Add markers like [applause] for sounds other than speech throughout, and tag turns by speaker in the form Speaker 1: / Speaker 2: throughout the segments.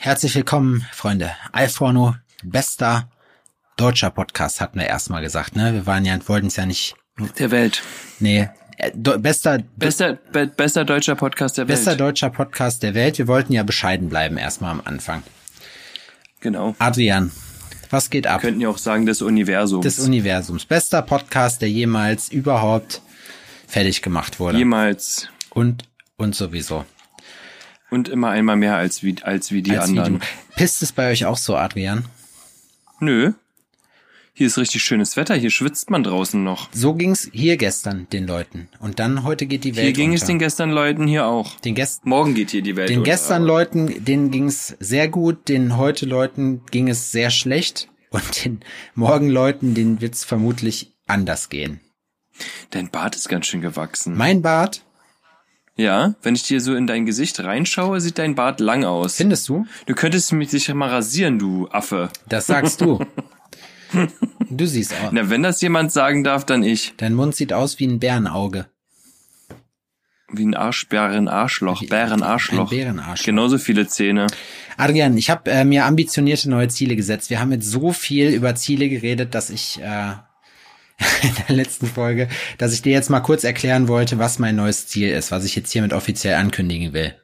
Speaker 1: Herzlich willkommen, Freunde. Alforno, bester deutscher Podcast, hatten wir erstmal gesagt, ne? Wir waren ja, wollten es ja nicht.
Speaker 2: Der Welt.
Speaker 1: Nee, äh, do, bester,
Speaker 2: Bester, be, bester deutscher Podcast der
Speaker 1: bester
Speaker 2: Welt.
Speaker 1: deutscher Podcast der Welt. Wir wollten ja bescheiden bleiben erstmal am Anfang.
Speaker 2: Genau.
Speaker 1: Adrian, was geht ab?
Speaker 2: Könnten ja auch sagen, des Universums.
Speaker 1: Des Universums. Bester Podcast, der jemals überhaupt fertig gemacht wurde.
Speaker 2: Jemals.
Speaker 1: und, und sowieso.
Speaker 2: Und immer einmal mehr als wie, als wie die
Speaker 1: Als wie
Speaker 2: anderen.
Speaker 1: du. Pisst es bei euch auch so, Adrian?
Speaker 2: Nö. Hier ist richtig schönes Wetter. Hier schwitzt man draußen noch.
Speaker 1: So ging's hier gestern den Leuten. Und dann heute geht die Welt
Speaker 2: Hier ging
Speaker 1: unter.
Speaker 2: es den gestern Leuten hier auch.
Speaker 1: den gestern
Speaker 2: Morgen geht hier die Welt
Speaker 1: Den
Speaker 2: unter.
Speaker 1: gestern Leuten, denen ging's sehr gut, den heute Leuten ging es sehr schlecht und den morgen Leuten, denen wird's vermutlich anders gehen.
Speaker 2: Dein Bart ist ganz schön gewachsen.
Speaker 1: Mein Bart,
Speaker 2: ja, wenn ich dir so in dein Gesicht reinschaue, sieht dein Bart lang aus.
Speaker 1: findest du?
Speaker 2: Du könntest mich sicher mal rasieren, du Affe.
Speaker 1: Das sagst du. [laughs] Du siehst aus.
Speaker 2: Na, wenn das jemand sagen darf, dann ich.
Speaker 1: Dein Mund sieht aus wie ein Bärenauge.
Speaker 2: Wie ein Arschbären-Arschloch. Bären-Arschloch.
Speaker 1: Ein Bärenarschloch.
Speaker 2: Genauso viele Zähne.
Speaker 1: Adrian, ich habe äh, mir ambitionierte neue Ziele gesetzt. Wir haben jetzt so viel über Ziele geredet, dass ich äh, [laughs] in der letzten Folge, dass ich dir jetzt mal kurz erklären wollte, was mein neues Ziel ist, was ich jetzt hiermit offiziell ankündigen will.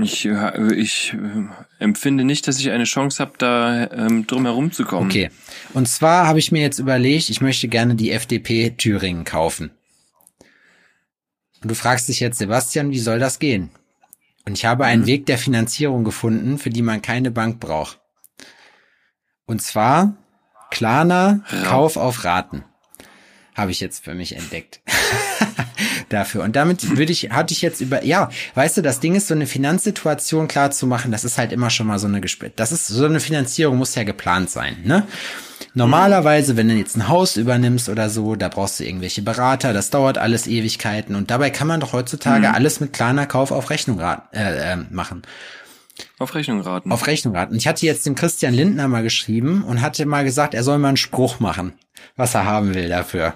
Speaker 2: Ich, äh, ich äh, empfinde nicht, dass ich eine Chance habe, da ähm, drum herum zu kommen.
Speaker 1: Okay. Und zwar habe ich mir jetzt überlegt, ich möchte gerne die FDP Thüringen kaufen. Und du fragst dich jetzt, Sebastian, wie soll das gehen? Und ich habe einen Weg der Finanzierung gefunden, für die man keine Bank braucht. Und zwar Klarna Kauf auf Raten. Habe ich jetzt für mich entdeckt. [laughs] Dafür. Und damit würde ich, hatte ich jetzt über, ja, weißt du, das Ding ist, so eine Finanzsituation klar zu machen, das ist halt immer schon mal so eine Gespräch. Das ist, so eine Finanzierung muss ja geplant sein, ne? Normalerweise, wenn du jetzt ein Haus übernimmst oder so, da brauchst du irgendwelche Berater, das dauert alles Ewigkeiten und dabei kann man doch heutzutage alles mit kleiner Kauf auf Rechnung äh, äh, machen.
Speaker 2: Auf Rechnung raten.
Speaker 1: Auf Rechnung raten. Und ich hatte jetzt dem Christian Lindner mal geschrieben und hatte mal gesagt, er soll mal einen Spruch machen, was er haben will dafür.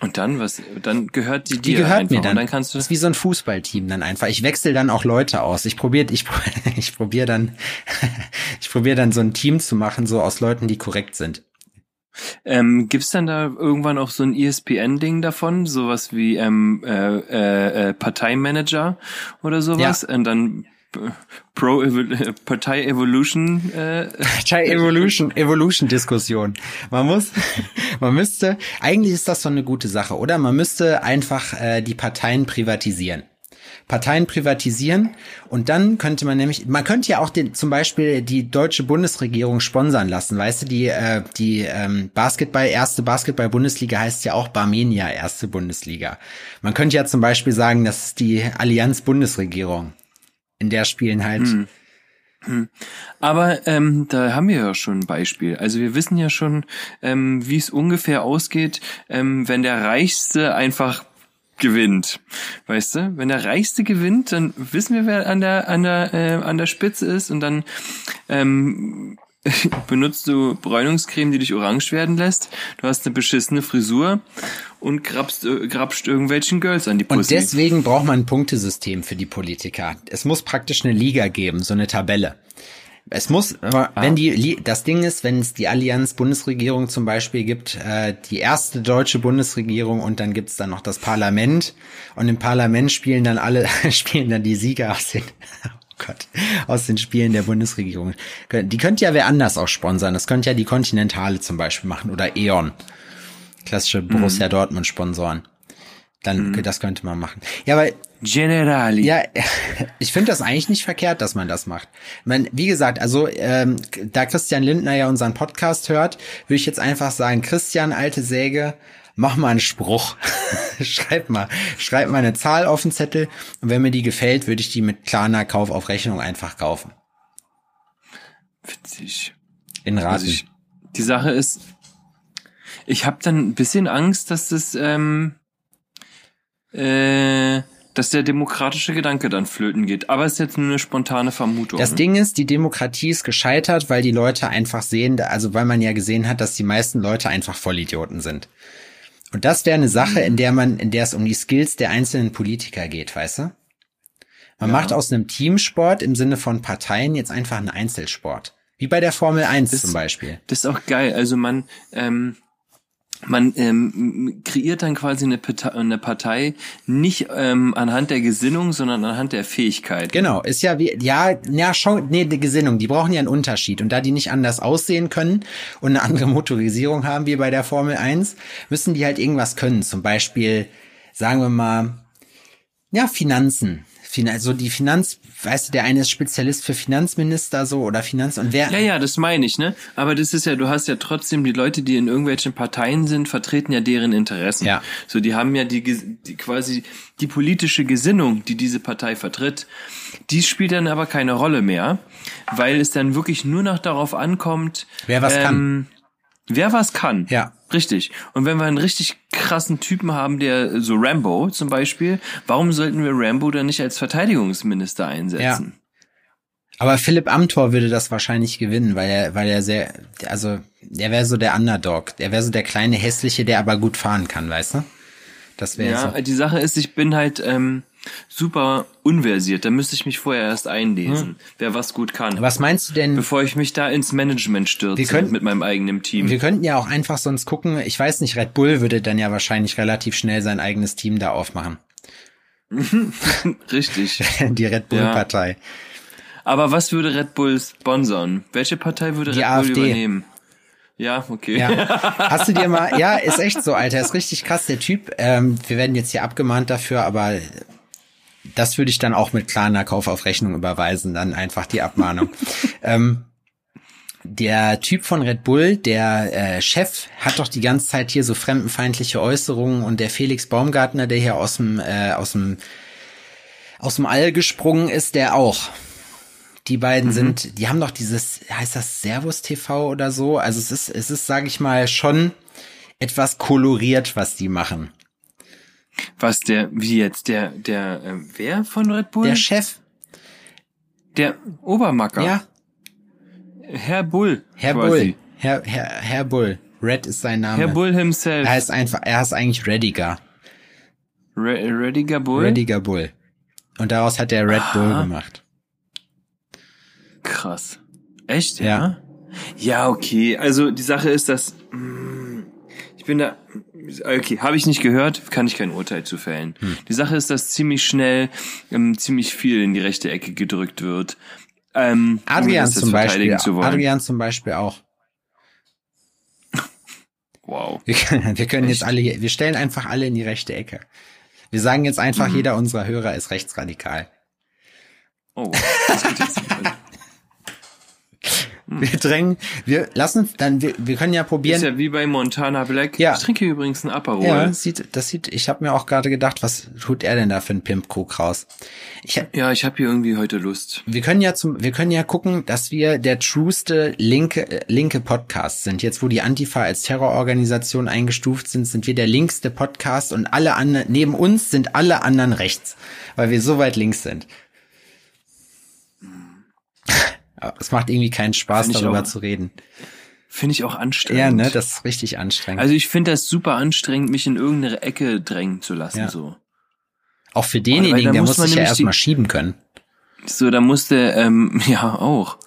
Speaker 2: Und dann, was, dann gehört die
Speaker 1: Die
Speaker 2: dir
Speaker 1: gehört
Speaker 2: einfach.
Speaker 1: mir dann.
Speaker 2: Und dann kannst du,
Speaker 1: das ist wie so ein Fußballteam dann einfach. Ich wechsle dann auch Leute aus. Ich probiere, ich, [laughs] ich probiere dann, [laughs] ich probiere dann so ein Team zu machen, so aus Leuten, die korrekt sind.
Speaker 2: Ähm, gibt's dann da irgendwann auch so ein ESPN-Ding davon? Sowas wie, ähm, äh, äh, äh, Parteimanager oder sowas? Und dann äh, Pro Evol Partei Evolution, äh,
Speaker 1: Partei Evolution, Evolution Diskussion. Man muss, [laughs] man müsste, eigentlich ist das so eine gute Sache, oder? Man müsste einfach äh, die Parteien privatisieren. Parteien privatisieren und dann könnte man nämlich, man könnte ja auch den, zum Beispiel die deutsche Bundesregierung sponsern lassen, weißt du, die, äh, die ähm, Basketball, erste Basketball-Bundesliga heißt ja auch Barmenia, erste Bundesliga. Man könnte ja zum Beispiel sagen, das ist die Allianz Bundesregierung. In der spielen halt,
Speaker 2: Aber ähm, da haben wir ja schon ein Beispiel. Also wir wissen ja schon, ähm, wie es ungefähr ausgeht, ähm, wenn der Reichste einfach gewinnt. Weißt du? Wenn der Reichste gewinnt, dann wissen wir, wer an der an der äh, an der Spitze ist und dann ähm, [laughs] benutzt du Bräunungscreme, die dich orange werden lässt. Du hast eine beschissene Frisur und grabst, äh, grabst irgendwelchen Girls an die
Speaker 1: Und
Speaker 2: Pussy.
Speaker 1: deswegen braucht man ein Punktesystem für die Politiker. Es muss praktisch eine Liga geben, so eine Tabelle. Es muss, aber wenn die, das Ding ist, wenn es die Allianz Bundesregierung zum Beispiel gibt, äh, die erste deutsche Bundesregierung und dann gibt's dann noch das Parlament und im Parlament spielen dann alle, [laughs] spielen dann die Sieger aus den, [laughs] oh Gott, aus den Spielen der Bundesregierung. Die könnte ja wer anders auch sponsern. Das könnte ja die Continentale zum Beispiel machen oder E.ON. Klassische Borussia Dortmund Sponsoren. Dann, das könnte man machen. Ja, weil
Speaker 2: Generali.
Speaker 1: ja, [laughs] ich finde das eigentlich nicht verkehrt, dass man das macht. Mein, wie gesagt, also ähm, da Christian Lindner ja unseren Podcast hört, würde ich jetzt einfach sagen, Christian, alte Säge, mach mal einen Spruch. [laughs] schreib mal, schreib mal eine Zahl auf den Zettel und wenn mir die gefällt, würde ich die mit Klarna Kauf auf Rechnung einfach kaufen.
Speaker 2: Witzig.
Speaker 1: In Raten.
Speaker 2: Also ich, die Sache ist, ich habe dann ein bisschen Angst, dass das, ähm, äh, dass der demokratische Gedanke dann flöten geht. Aber es ist jetzt nur eine spontane Vermutung.
Speaker 1: Das Ding ist, die Demokratie ist gescheitert, weil die Leute einfach sehen, also weil man ja gesehen hat, dass die meisten Leute einfach Vollidioten sind. Und das wäre eine Sache, in der man, in der es um die Skills der einzelnen Politiker geht, weißt du? Man
Speaker 2: Ja.
Speaker 1: macht aus einem Teamsport im Sinne von Parteien jetzt einfach einen Einzelsport. Wie bei der Formel 1
Speaker 2: Das-
Speaker 1: zum Beispiel.
Speaker 2: Das ist auch geil. Also man, ähm, man ähm, kreiert dann quasi eine Partei, eine Partei nicht ähm, anhand der Gesinnung, sondern anhand der Fähigkeit.
Speaker 1: Genau, ist ja wie, ja, ja, schon, nee, die Gesinnung, die brauchen ja einen Unterschied. Und da die nicht anders aussehen können und eine andere [laughs] Motorisierung haben wie bei der Formel 1, müssen die halt irgendwas können. Zum Beispiel, sagen wir mal, ja, Finanzen. Also die Finanz, weißt du, der eine ist Spezialist für Finanzminister so oder Finanz und wer,
Speaker 2: Ja, ja, das meine ich, ne? Aber das ist ja, du hast ja trotzdem die Leute, die in irgendwelchen Parteien sind, vertreten ja deren Interessen.
Speaker 1: Ja.
Speaker 2: So, die haben ja die, die quasi die politische Gesinnung, die diese Partei vertritt, die spielt dann aber keine Rolle mehr, weil es dann wirklich nur noch darauf ankommt,
Speaker 1: Wer was kann.
Speaker 2: Wer was kann.
Speaker 1: Ja.
Speaker 2: Richtig. Und wenn wir einen richtig krassen Typen haben, der so Rambo zum Beispiel, warum sollten wir Rambo dann nicht als Verteidigungsminister einsetzen?
Speaker 1: aber Philipp Amthor würde das wahrscheinlich gewinnen, weil er, weil er sehr, also, der wäre so der Underdog. Der wäre so der kleine hässliche, der aber gut fahren kann, weißt du? Das wäre
Speaker 2: Ja,
Speaker 1: so.
Speaker 2: die Sache ist, ich bin halt ähm, super unversiert. Da müsste ich mich vorher erst einlesen, wer was gut kann.
Speaker 1: Was meinst du denn?
Speaker 2: Bevor ich mich da ins Management stürze
Speaker 1: Wir können-
Speaker 2: mit meinem eigenen Team.
Speaker 1: Wir könnten ja auch einfach sonst gucken, ich weiß nicht, Red Bull würde dann ja wahrscheinlich relativ schnell sein eigenes Team da aufmachen. [laughs]
Speaker 2: Richtig. [laughs]
Speaker 1: Die Red Bull
Speaker 2: Ja.
Speaker 1: Partei.
Speaker 2: Aber was würde Red Bull sponsern? Welche Partei würde
Speaker 1: Die
Speaker 2: Red
Speaker 1: AfD.
Speaker 2: Bull übernehmen? Ja, okay.
Speaker 1: Ja. [laughs] Hast du dir mal, ja, ist echt so, Alter, ist richtig krass, der Typ. Ähm, wir werden jetzt hier abgemahnt dafür, aber das würde ich dann auch mit klarer Kauf auf Rechnung überweisen, dann einfach die Abmahnung. [laughs] ähm, der Typ von Red Bull, der äh, Chef, hat doch die ganze Zeit hier so fremdenfeindliche Äußerungen und der Felix Baumgartner, der hier aus dem äh, aus dem aus dem All gesprungen ist, der auch. Die beiden sind, die haben doch dieses, heißt das Servus TV oder so? Also es ist, es ist, sage ich mal, schon etwas koloriert, was die machen.
Speaker 2: Was der, wie jetzt, der, der, äh, wer von Red Bull?
Speaker 1: Der Chef,
Speaker 2: Der Obermacker.
Speaker 1: ja,
Speaker 2: Herr Bull.
Speaker 1: Herr
Speaker 2: quasi.
Speaker 1: Bull, Herr, Herr, Herr Bull, Red ist sein Name.
Speaker 2: Herr Bull himself.
Speaker 1: Er heißt einfach, er heißt eigentlich Rediger,
Speaker 2: Re Rediger Bull.
Speaker 1: Rediger Bull. Und daraus hat er Red Bull
Speaker 2: Ah.
Speaker 1: gemacht.
Speaker 2: Krass. Echt?
Speaker 1: Ja.
Speaker 2: Ja. Ja, okay. Also die Sache ist, dass mm, ich bin da. Okay, habe ich nicht gehört, kann ich kein Urteil zu fällen.
Speaker 1: Hm.
Speaker 2: Die Sache ist, dass ziemlich schnell ähm, ziemlich viel in die rechte Ecke gedrückt wird. Ähm,
Speaker 1: Adrian zum Beispiel. Adrian zum Beispiel auch. [laughs]
Speaker 2: Wow.
Speaker 1: Wir können, wir können jetzt alle, wir stellen einfach alle in die rechte Ecke. Wir sagen jetzt einfach,
Speaker 2: Mhm.
Speaker 1: jeder unserer Hörer ist rechtsradikal.
Speaker 2: Oh, das geht jetzt. [laughs] [laughs]
Speaker 1: Wir drängen, wir lassen, dann, wir, wir können ja probieren.
Speaker 2: ist ja wie bei Montana Black.
Speaker 1: Ja.
Speaker 2: Ich trinke übrigens einen Aperol.
Speaker 1: Ja, sieht, das sieht, ich habe mir auch gerade gedacht, was tut er denn da für einen Pimpkrug raus? Ich,
Speaker 2: Ja, ich habe hier irgendwie heute Lust.
Speaker 1: wir können ja zum, wir können ja gucken, dass wir der trueste linke, äh, linke Podcast sind. Jetzt, wo die Antifa als Terrororganisation eingestuft sind, sind wir der linkste Podcast und alle anderen, neben uns sind alle anderen rechts, weil wir so weit links sind. Es macht irgendwie keinen Spaß, darüber
Speaker 2: auch.
Speaker 1: zu reden.
Speaker 2: Finde ich auch anstrengend.
Speaker 1: Ja, ne, das ist richtig anstrengend.
Speaker 2: Also ich finde das super anstrengend, mich in irgendeine Ecke drängen zu lassen.
Speaker 1: Ja.
Speaker 2: So.
Speaker 1: auch für denjenigen, der
Speaker 2: muss
Speaker 1: sich ja erstmal schieben können.
Speaker 2: So, da musste, ähm, [laughs] ja, auch.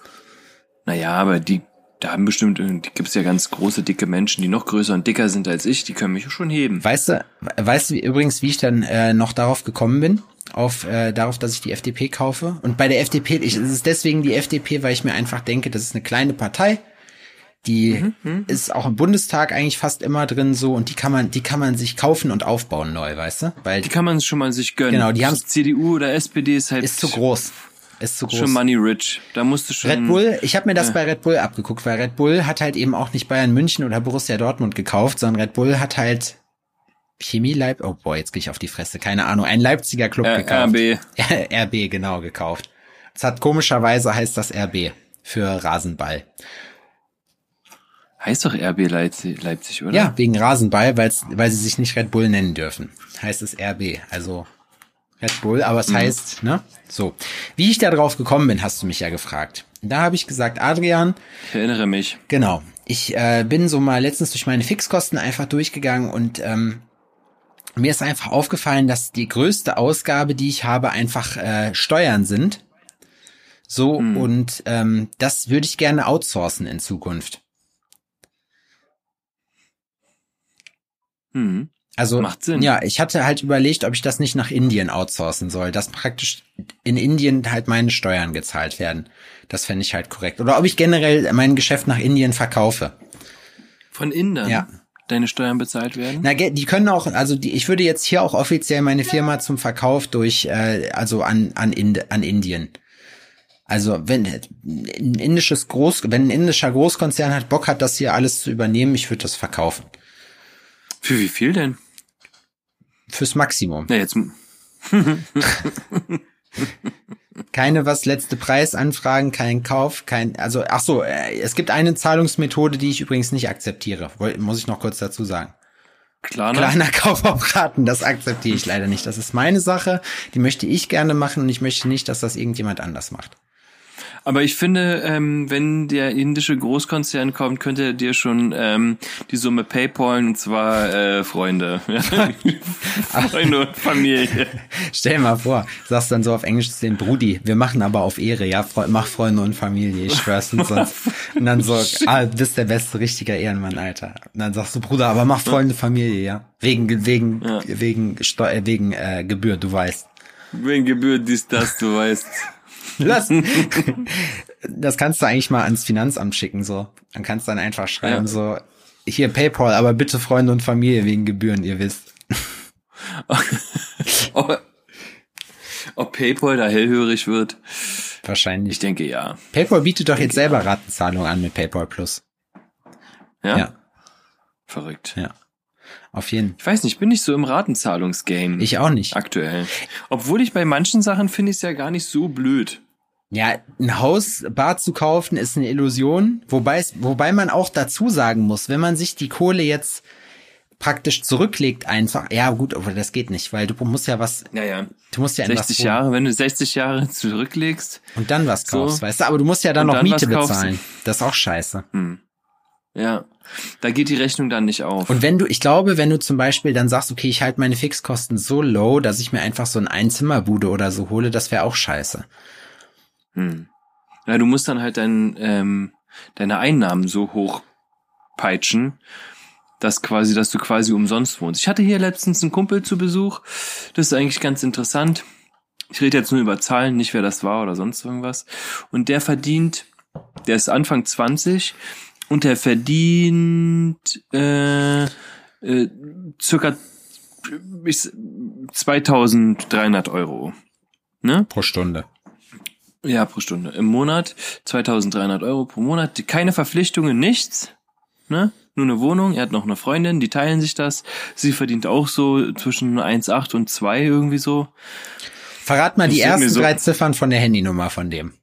Speaker 2: Naja, aber die, da haben bestimmt, äh, die gibt's ja ganz große, dicke Menschen, die noch größer und dicker sind als ich, die können mich schon heben.
Speaker 1: Weißt du, weißt du übrigens, wie ich dann äh, noch darauf gekommen bin? Auf äh, darauf, dass ich die FDP kaufe. Und bei der FDP, ich, es ist deswegen die FDP, weil ich mir einfach denke, das ist eine kleine Partei. Die
Speaker 2: Mhm,
Speaker 1: ist auch im Bundestag eigentlich fast immer drin so und die kann man, die kann man sich kaufen und aufbauen neu, weißt du? Weil
Speaker 2: Die kann man schon mal sich gönnen.
Speaker 1: Genau, die haben's-
Speaker 2: CDU oder SPD ist halt
Speaker 1: ist zu groß. Ist zu groß.
Speaker 2: schon money rich. Da musst du schon.
Speaker 1: Red Bull, ich habe mir das bei Red Bull abgeguckt, weil Red Bull hat halt eben auch nicht Bayern München oder Borussia Dortmund gekauft, sondern Red Bull hat halt Chemie Leip, oh boah, jetzt gehe ich auf die Fresse, keine Ahnung, ein Leipziger Club
Speaker 2: Äh,
Speaker 1: gekauft.
Speaker 2: RB. [laughs]
Speaker 1: RB, genau, gekauft. Es hat komischerweise heißt das RB für Rasenball.
Speaker 2: Heißt doch RB Leipzig, Leipzig oder?
Speaker 1: Ja, wegen Rasenball, weil sie sich nicht Red Bull nennen dürfen. Heißt es RB, also Red Bull, aber es heißt, ne? So. Wie ich da drauf gekommen bin, hast du mich ja gefragt. Da habe ich gesagt, Adrian,
Speaker 2: Ich erinnere mich.
Speaker 1: genau, ich äh, bin so mal letztens durch meine Fixkosten einfach durchgegangen und ähm, mir ist einfach aufgefallen, dass die größte Ausgabe, die ich habe, einfach äh, Steuern sind. So, und ähm, das würde ich gerne outsourcen in Zukunft.
Speaker 2: Hm.
Speaker 1: Also
Speaker 2: Macht Sinn.
Speaker 1: ja, ich hatte halt überlegt, ob ich das nicht nach Indien outsourcen soll, dass praktisch in Indien halt meine Steuern gezahlt werden. Das fände ich halt korrekt. Oder ob ich generell mein Geschäft nach Indien verkaufe.
Speaker 2: Von Indern?
Speaker 1: Ja.
Speaker 2: Deine Steuern bezahlt werden?
Speaker 1: Na, die können auch, also die, ich würde jetzt hier auch offiziell meine Firma zum Verkauf durch, äh, also an an, Ind an Indien. Also wenn ein indisches Groß, wenn ein indischer Großkonzern hat Bock hat, das hier alles zu übernehmen, ich würde das verkaufen
Speaker 2: Für wie viel denn?
Speaker 1: fürs Maximum.
Speaker 2: Na, jetzt. [laughs] [laughs]
Speaker 1: Keine was letzte Preisanfragen, kein Kauf, kein also ach so, äh, es gibt eine Zahlungsmethode, die ich übrigens nicht akzeptiere. Muss ich noch kurz dazu sagen.
Speaker 2: Klarna?
Speaker 1: Kleiner Kauf auf Raten, das akzeptiere ich leider nicht. Das ist meine Sache, die möchte ich gerne machen und ich möchte nicht, dass das irgendjemand anders macht.
Speaker 2: Aber ich finde, ähm, wenn der indische Großkonzern kommt, könnte er dir schon ähm, die Summe PayPalen und zwar äh, Freunde. [laughs] Freunde und Familie. [laughs]
Speaker 1: Stell dir mal vor, sagst dann so auf Englisch zu den Brudi, wir machen aber auf Ehre, ja, mach Freunde und Familie, ich schwör's und sonst. Und dann so, ah, du bist der beste, richtiger Ehrenmann, Alter. Und dann sagst du, Bruder, aber mach Freunde, Familie, ja. Wegen, wegen,
Speaker 2: Ja.
Speaker 1: wegen, Steu wegen äh, Gebühr, du weißt.
Speaker 2: Wen gebührt dies, das, du weißt.
Speaker 1: Lass. [laughs] Das kannst du eigentlich mal ans Finanzamt schicken, so. Dann kannst du dann einfach schreiben,
Speaker 2: Ja.
Speaker 1: so, hier PayPal, aber bitte Freunde und Familie wegen Gebühren, ihr wisst. [laughs]
Speaker 2: ob, ob PayPal da hellhörig wird?
Speaker 1: Wahrscheinlich.
Speaker 2: Ich denke ja.
Speaker 1: PayPal bietet doch jetzt selber Ratenzahlung an mit PayPal Plus.
Speaker 2: Ja?
Speaker 1: Ja,
Speaker 2: Verrückt.
Speaker 1: ja. Auf jeden.
Speaker 2: Ich weiß nicht, bin nicht so im Ratenzahlungsgame.
Speaker 1: Ich auch nicht.
Speaker 2: Aktuell. Obwohl ich bei manchen Sachen finde ich es ja gar nicht so blöd.
Speaker 1: Ja, ein Haus bar zu kaufen ist eine Illusion, wobei wobei man auch dazu sagen muss, wenn man sich die Kohle jetzt praktisch zurücklegt einfach, ja gut, aber das geht nicht, weil du musst ja was,
Speaker 2: Naja.
Speaker 1: du musst ja in
Speaker 2: 60
Speaker 1: was wohnen
Speaker 2: Jahre, wenn du 60 Jahre [laughs] zurücklegst.
Speaker 1: und dann was
Speaker 2: So.
Speaker 1: kaufst, weißt du, aber du musst ja dann noch
Speaker 2: dann
Speaker 1: Miete
Speaker 2: was kaufst.
Speaker 1: bezahlen. Das ist auch scheiße.
Speaker 2: Ja. Da geht die Rechnung dann nicht auf.
Speaker 1: Und wenn du, ich glaube, wenn du zum Beispiel dann sagst, okay, ich halte meine Fixkosten so low, dass ich mir einfach so ein Einzimmerbude oder so hole, das wäre auch scheiße.
Speaker 2: Ja, du musst dann halt dein, ähm, deine Einnahmen so hoch peitschen, dass quasi, dass du quasi umsonst wohnst. Ich hatte hier letztens einen Kumpel zu Besuch. Das ist eigentlich ganz interessant. Ich rede jetzt nur über Zahlen, nicht wer das war oder sonst irgendwas. Und der verdient, der ist Anfang 20 und der verdient äh, äh, circa bis 2300 Euro. Ne?
Speaker 1: Pro Stunde.
Speaker 2: Ja, pro Stunde. Im Monat 2300 Euro pro Monat. Keine Verpflichtungen, nichts. Ne? Nur eine Wohnung. Er hat noch eine Freundin, die teilen sich das. Sie verdient auch so zwischen 1,8 und 2 irgendwie so.
Speaker 1: Verrat mal
Speaker 2: Das
Speaker 1: die ersten
Speaker 2: so-
Speaker 1: drei Ziffern von der Handynummer von dem.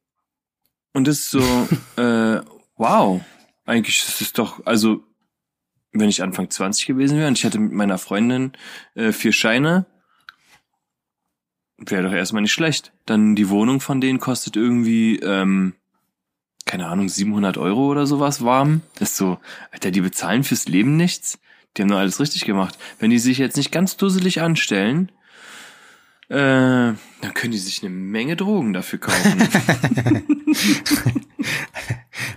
Speaker 2: Und das ist so, [laughs] äh, wow. Eigentlich ist es doch, also, wenn ich Anfang 20 gewesen wäre und ich hätte mit meiner Freundin äh, vier Scheine, wäre doch erstmal nicht schlecht. Dann die Wohnung von denen kostet irgendwie, ähm, keine Ahnung, 700 Euro oder sowas warm. Das ist so, Alter, die bezahlen fürs Leben nichts. Die haben nur alles richtig gemacht. Wenn die sich jetzt nicht ganz dusselig anstellen, äh, dann können die sich eine Menge Drogen dafür kaufen. [laughs]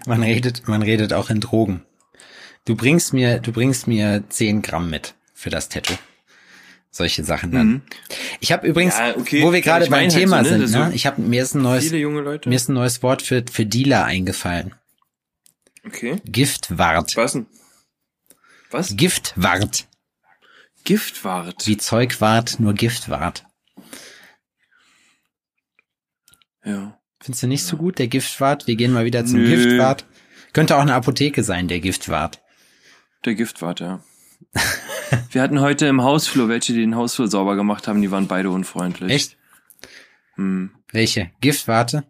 Speaker 1: Man redet, man redet auch in Drogen. Du bringst mir, du bringst mir 10 Gramm mit für das Tattoo. Solche Sachen dann. Ich habe übrigens,
Speaker 2: Mhm. Ja, okay.
Speaker 1: wo wir
Speaker 2: Ja,
Speaker 1: gerade
Speaker 2: ich
Speaker 1: beim
Speaker 2: halt
Speaker 1: Thema
Speaker 2: so, ne,
Speaker 1: sind, ne? ich habe mir ist ein neues, mir ist ein neues Wort für für Dealer eingefallen.
Speaker 2: Okay.
Speaker 1: Giftwart.
Speaker 2: Was denn? Was?
Speaker 1: Giftwart.
Speaker 2: Giftwart.
Speaker 1: Wie Zeugwart, nur Giftwart.
Speaker 2: Ja.
Speaker 1: Findest du nicht so gut, der Giftwart? Wir gehen mal wieder zum
Speaker 2: Nö.
Speaker 1: Giftwart. Könnte auch eine Apotheke sein, der Giftwart.
Speaker 2: Der Giftwart, ja. [laughs] Wir hatten heute im Hausflur welche, die den Hausflur sauber gemacht haben, die waren beide unfreundlich.
Speaker 1: Echt?
Speaker 2: Hm.
Speaker 1: Welche? Giftwarte?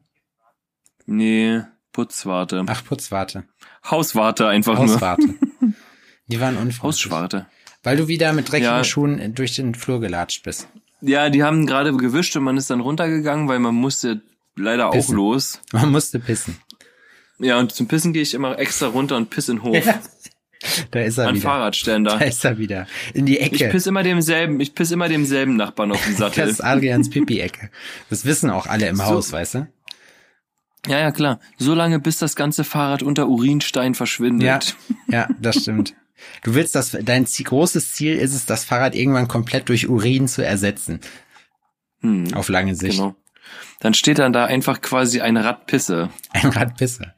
Speaker 2: Nee, Putzwarte.
Speaker 1: Ach, Putzwarte.
Speaker 2: Hauswarte einfach nur.
Speaker 1: Hauswarte. [laughs] Die waren unfreundlich.
Speaker 2: Hausschwarte.
Speaker 1: Weil du wieder mit dreckigen
Speaker 2: Ja.
Speaker 1: Schuhen durch den Flur gelatscht bist.
Speaker 2: Ja, die haben gerade gewischt und man ist dann runtergegangen, weil man musste leider auch
Speaker 1: Pissen.
Speaker 2: los.
Speaker 1: Man musste pissen.
Speaker 2: Ja, und zum Pissen gehe ich immer extra runter und piss in den Hof. [laughs] Ja.
Speaker 1: Da ist er
Speaker 2: An
Speaker 1: wieder.
Speaker 2: Fahrradständer.
Speaker 1: Da ist er wieder. In die Ecke.
Speaker 2: Ich piss immer demselben, ich piss immer demselben Nachbarn auf den [laughs] Sattel.
Speaker 1: das ist Adrians Pipi-Ecke. Das wissen auch alle im
Speaker 2: So.
Speaker 1: Haus, weißt du?
Speaker 2: Ja, ja, klar. So lange, bis das ganze Fahrrad unter Urinstein verschwindet.
Speaker 1: Ja, ja, das stimmt. Du willst das, dein großes Ziel ist es, das Fahrrad irgendwann komplett durch Urin zu ersetzen.
Speaker 2: Hm,
Speaker 1: Auf lange Sicht.
Speaker 2: genau. Dann steht dann da einfach quasi eine Radpisse.
Speaker 1: Ein Rad Pisse.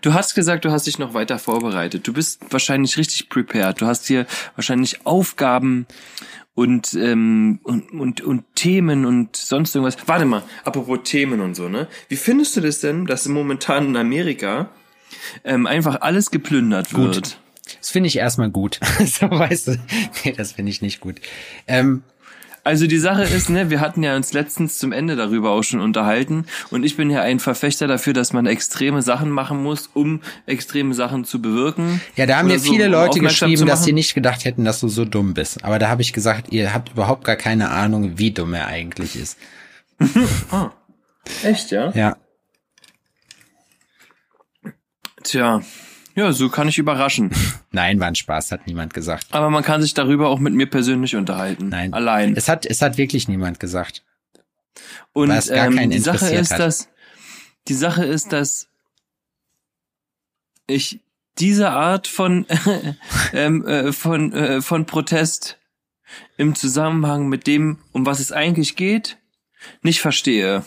Speaker 2: Du hast gesagt, du hast dich noch weiter vorbereitet. Du bist wahrscheinlich richtig prepared. Du hast hier wahrscheinlich Aufgaben und, ähm, und, und, und Themen und sonst irgendwas. Warte mal, apropos Themen und so, ne? Wie findest du das denn, dass momentan in Amerika ähm, einfach alles geplündert
Speaker 1: Gut.
Speaker 2: wird?
Speaker 1: Das finde ich erstmal gut. [laughs] so weißt du. Nee, das finde ich nicht gut. Ähm,
Speaker 2: Also die Sache ist, ne, wir hatten ja uns letztens zum Ende darüber auch schon unterhalten und ich bin ja ein Verfechter dafür, dass man extreme Sachen machen muss, um extreme Sachen zu bewirken.
Speaker 1: ja, da haben mir
Speaker 2: so,
Speaker 1: viele
Speaker 2: um
Speaker 1: Leute geschrieben, dass sie nicht gedacht hätten, dass du so dumm bist. Aber da habe ich gesagt, ihr habt überhaupt gar keine Ahnung, wie dumm er eigentlich ist. [laughs]
Speaker 2: Ah. Echt, ja?
Speaker 1: Ja.
Speaker 2: Tja, ja, so kann ich überraschen. [laughs]
Speaker 1: Nein, war ein Spaß, hat niemand gesagt.
Speaker 2: Aber man kann sich darüber auch mit mir persönlich unterhalten.
Speaker 1: Nein.
Speaker 2: Allein.
Speaker 1: Es hat, es hat wirklich niemand gesagt.
Speaker 2: Und ähm, die Sache ist,
Speaker 1: hat.
Speaker 2: dass die Sache ist, dass ich diese Art von [laughs] ähm, äh, von äh, von Protest im Zusammenhang mit dem, um was es eigentlich geht, nicht verstehe.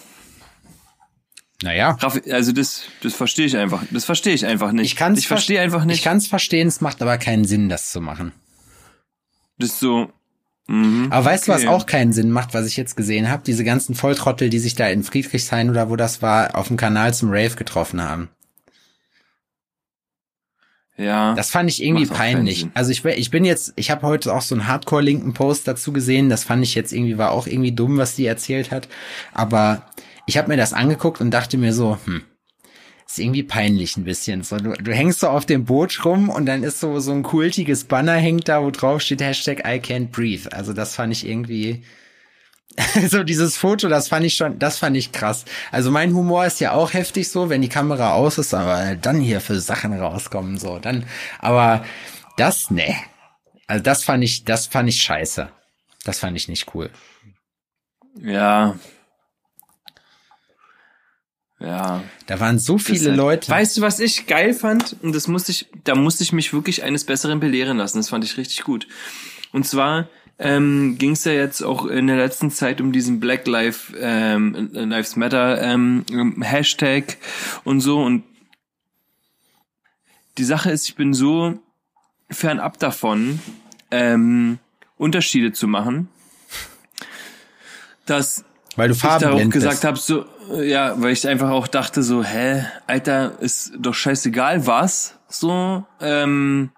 Speaker 1: Naja.
Speaker 2: Also das das verstehe ich einfach. Das verstehe ich einfach nicht.
Speaker 1: Ich kann es
Speaker 2: ich verstehe einfach
Speaker 1: Ich
Speaker 2: nicht.
Speaker 1: kann es verstehen, es macht aber keinen Sinn, das zu machen.
Speaker 2: das ist so. Mhm,
Speaker 1: Aber weißt du, was
Speaker 2: okay.
Speaker 1: auch keinen Sinn macht, was ich jetzt gesehen habe? Diese ganzen Volltrottel, die sich da in Friedrichshain oder wo das war, auf dem Kanal zum Rave getroffen haben.
Speaker 2: Ja.
Speaker 1: Das fand ich irgendwie peinlich. Also ich, bin- ich bin jetzt, ich habe heute auch so einen Hardcore-linken Post dazu gesehen. Das fand ich jetzt irgendwie, war auch irgendwie dumm, was die erzählt hat. Aber ich habe mir das angeguckt und dachte mir so, hm, ist irgendwie peinlich ein bisschen. So, du, du hängst so auf dem Boot rum und dann ist so, so ein kultiges Banner hängt da, wo drauf steht Hashtag I can't breathe. Also das fand ich irgendwie, [laughs] so dieses Foto, das fand ich schon, das fand ich krass. Also mein Humor ist ja auch heftig so, wenn die Kamera aus ist, aber dann hier für Sachen rauskommen, so, dann, aber das, ne. Also das fand ich, das fand ich scheiße. Das fand ich nicht cool.
Speaker 2: Ja. Ja.
Speaker 1: Da waren so viele
Speaker 2: halt-
Speaker 1: Leute.
Speaker 2: Weißt du, was ich geil fand? Und das musste ich, da musste ich mich wirklich eines Besseren belehren lassen. Das fand ich richtig gut. Und zwar ähm, ging es ja jetzt auch in der letzten Zeit um diesen Black Life, ähm, Lives Matter ähm, Hashtag und so. Und die Sache ist, ich bin so fernab davon, ähm, Unterschiede zu machen, dass
Speaker 1: weil du
Speaker 2: ich da auch
Speaker 1: farbenblind
Speaker 2: gesagt habe, so, ja, weil ich einfach auch dachte, so, hä, Alter, ist doch scheißegal was, so, ähm,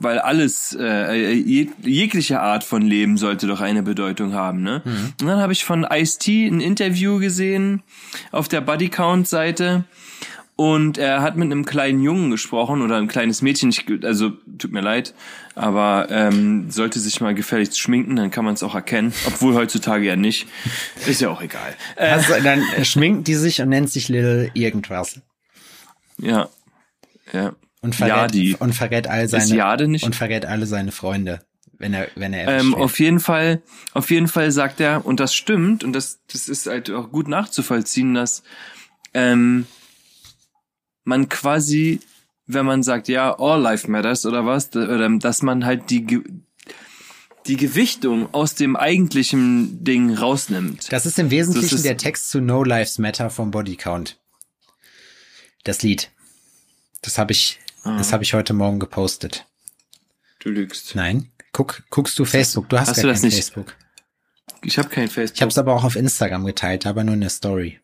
Speaker 2: weil alles, äh, jeg jegliche Art von Leben sollte doch eine Bedeutung haben, ne?
Speaker 1: Mhm.
Speaker 2: Und dann habe ich von Ice-T ein Interview gesehen auf der Bodycount-Seite und er hat mit einem kleinen Jungen gesprochen oder ein kleines Mädchen, ich, also tut mir leid, aber ähm, sollte sich mal gefälligst schminken, dann kann man es auch erkennen, obwohl heutzutage ja nicht. Ist ja auch egal. Äh,
Speaker 1: Also, dann schminkt die sich und nennt sich Little irgendwas.
Speaker 2: ja, ja.
Speaker 1: Und verrät,
Speaker 2: Jadi.
Speaker 1: und verrät all seine,
Speaker 2: Jade nicht?
Speaker 1: und verrät alle seine Freunde, wenn er, wenn er
Speaker 2: Ähm, auf jeden Fall, auf jeden Fall sagt er, und das stimmt, und das, das ist halt auch gut nachzuvollziehen, dass ähm, man quasi, wenn man sagt, ja, all life matters oder was, oder, dass man halt die die Gewichtung aus dem eigentlichen Ding rausnimmt.
Speaker 1: Das ist im Wesentlichen
Speaker 2: ist-
Speaker 1: der Text zu No Lives Matter vom Body Count. Das Lied. Das habe ich,
Speaker 2: Ah.
Speaker 1: das habe ich heute Morgen gepostet.
Speaker 2: Du lügst.
Speaker 1: Nein, guck, guckst du Facebook? Du hast,
Speaker 2: Hast
Speaker 1: gar
Speaker 2: du das
Speaker 1: kein
Speaker 2: nicht?
Speaker 1: Facebook.
Speaker 2: Ich habe kein Facebook.
Speaker 1: Ich habe es aber auch auf Instagram geteilt, aber nur eine Story.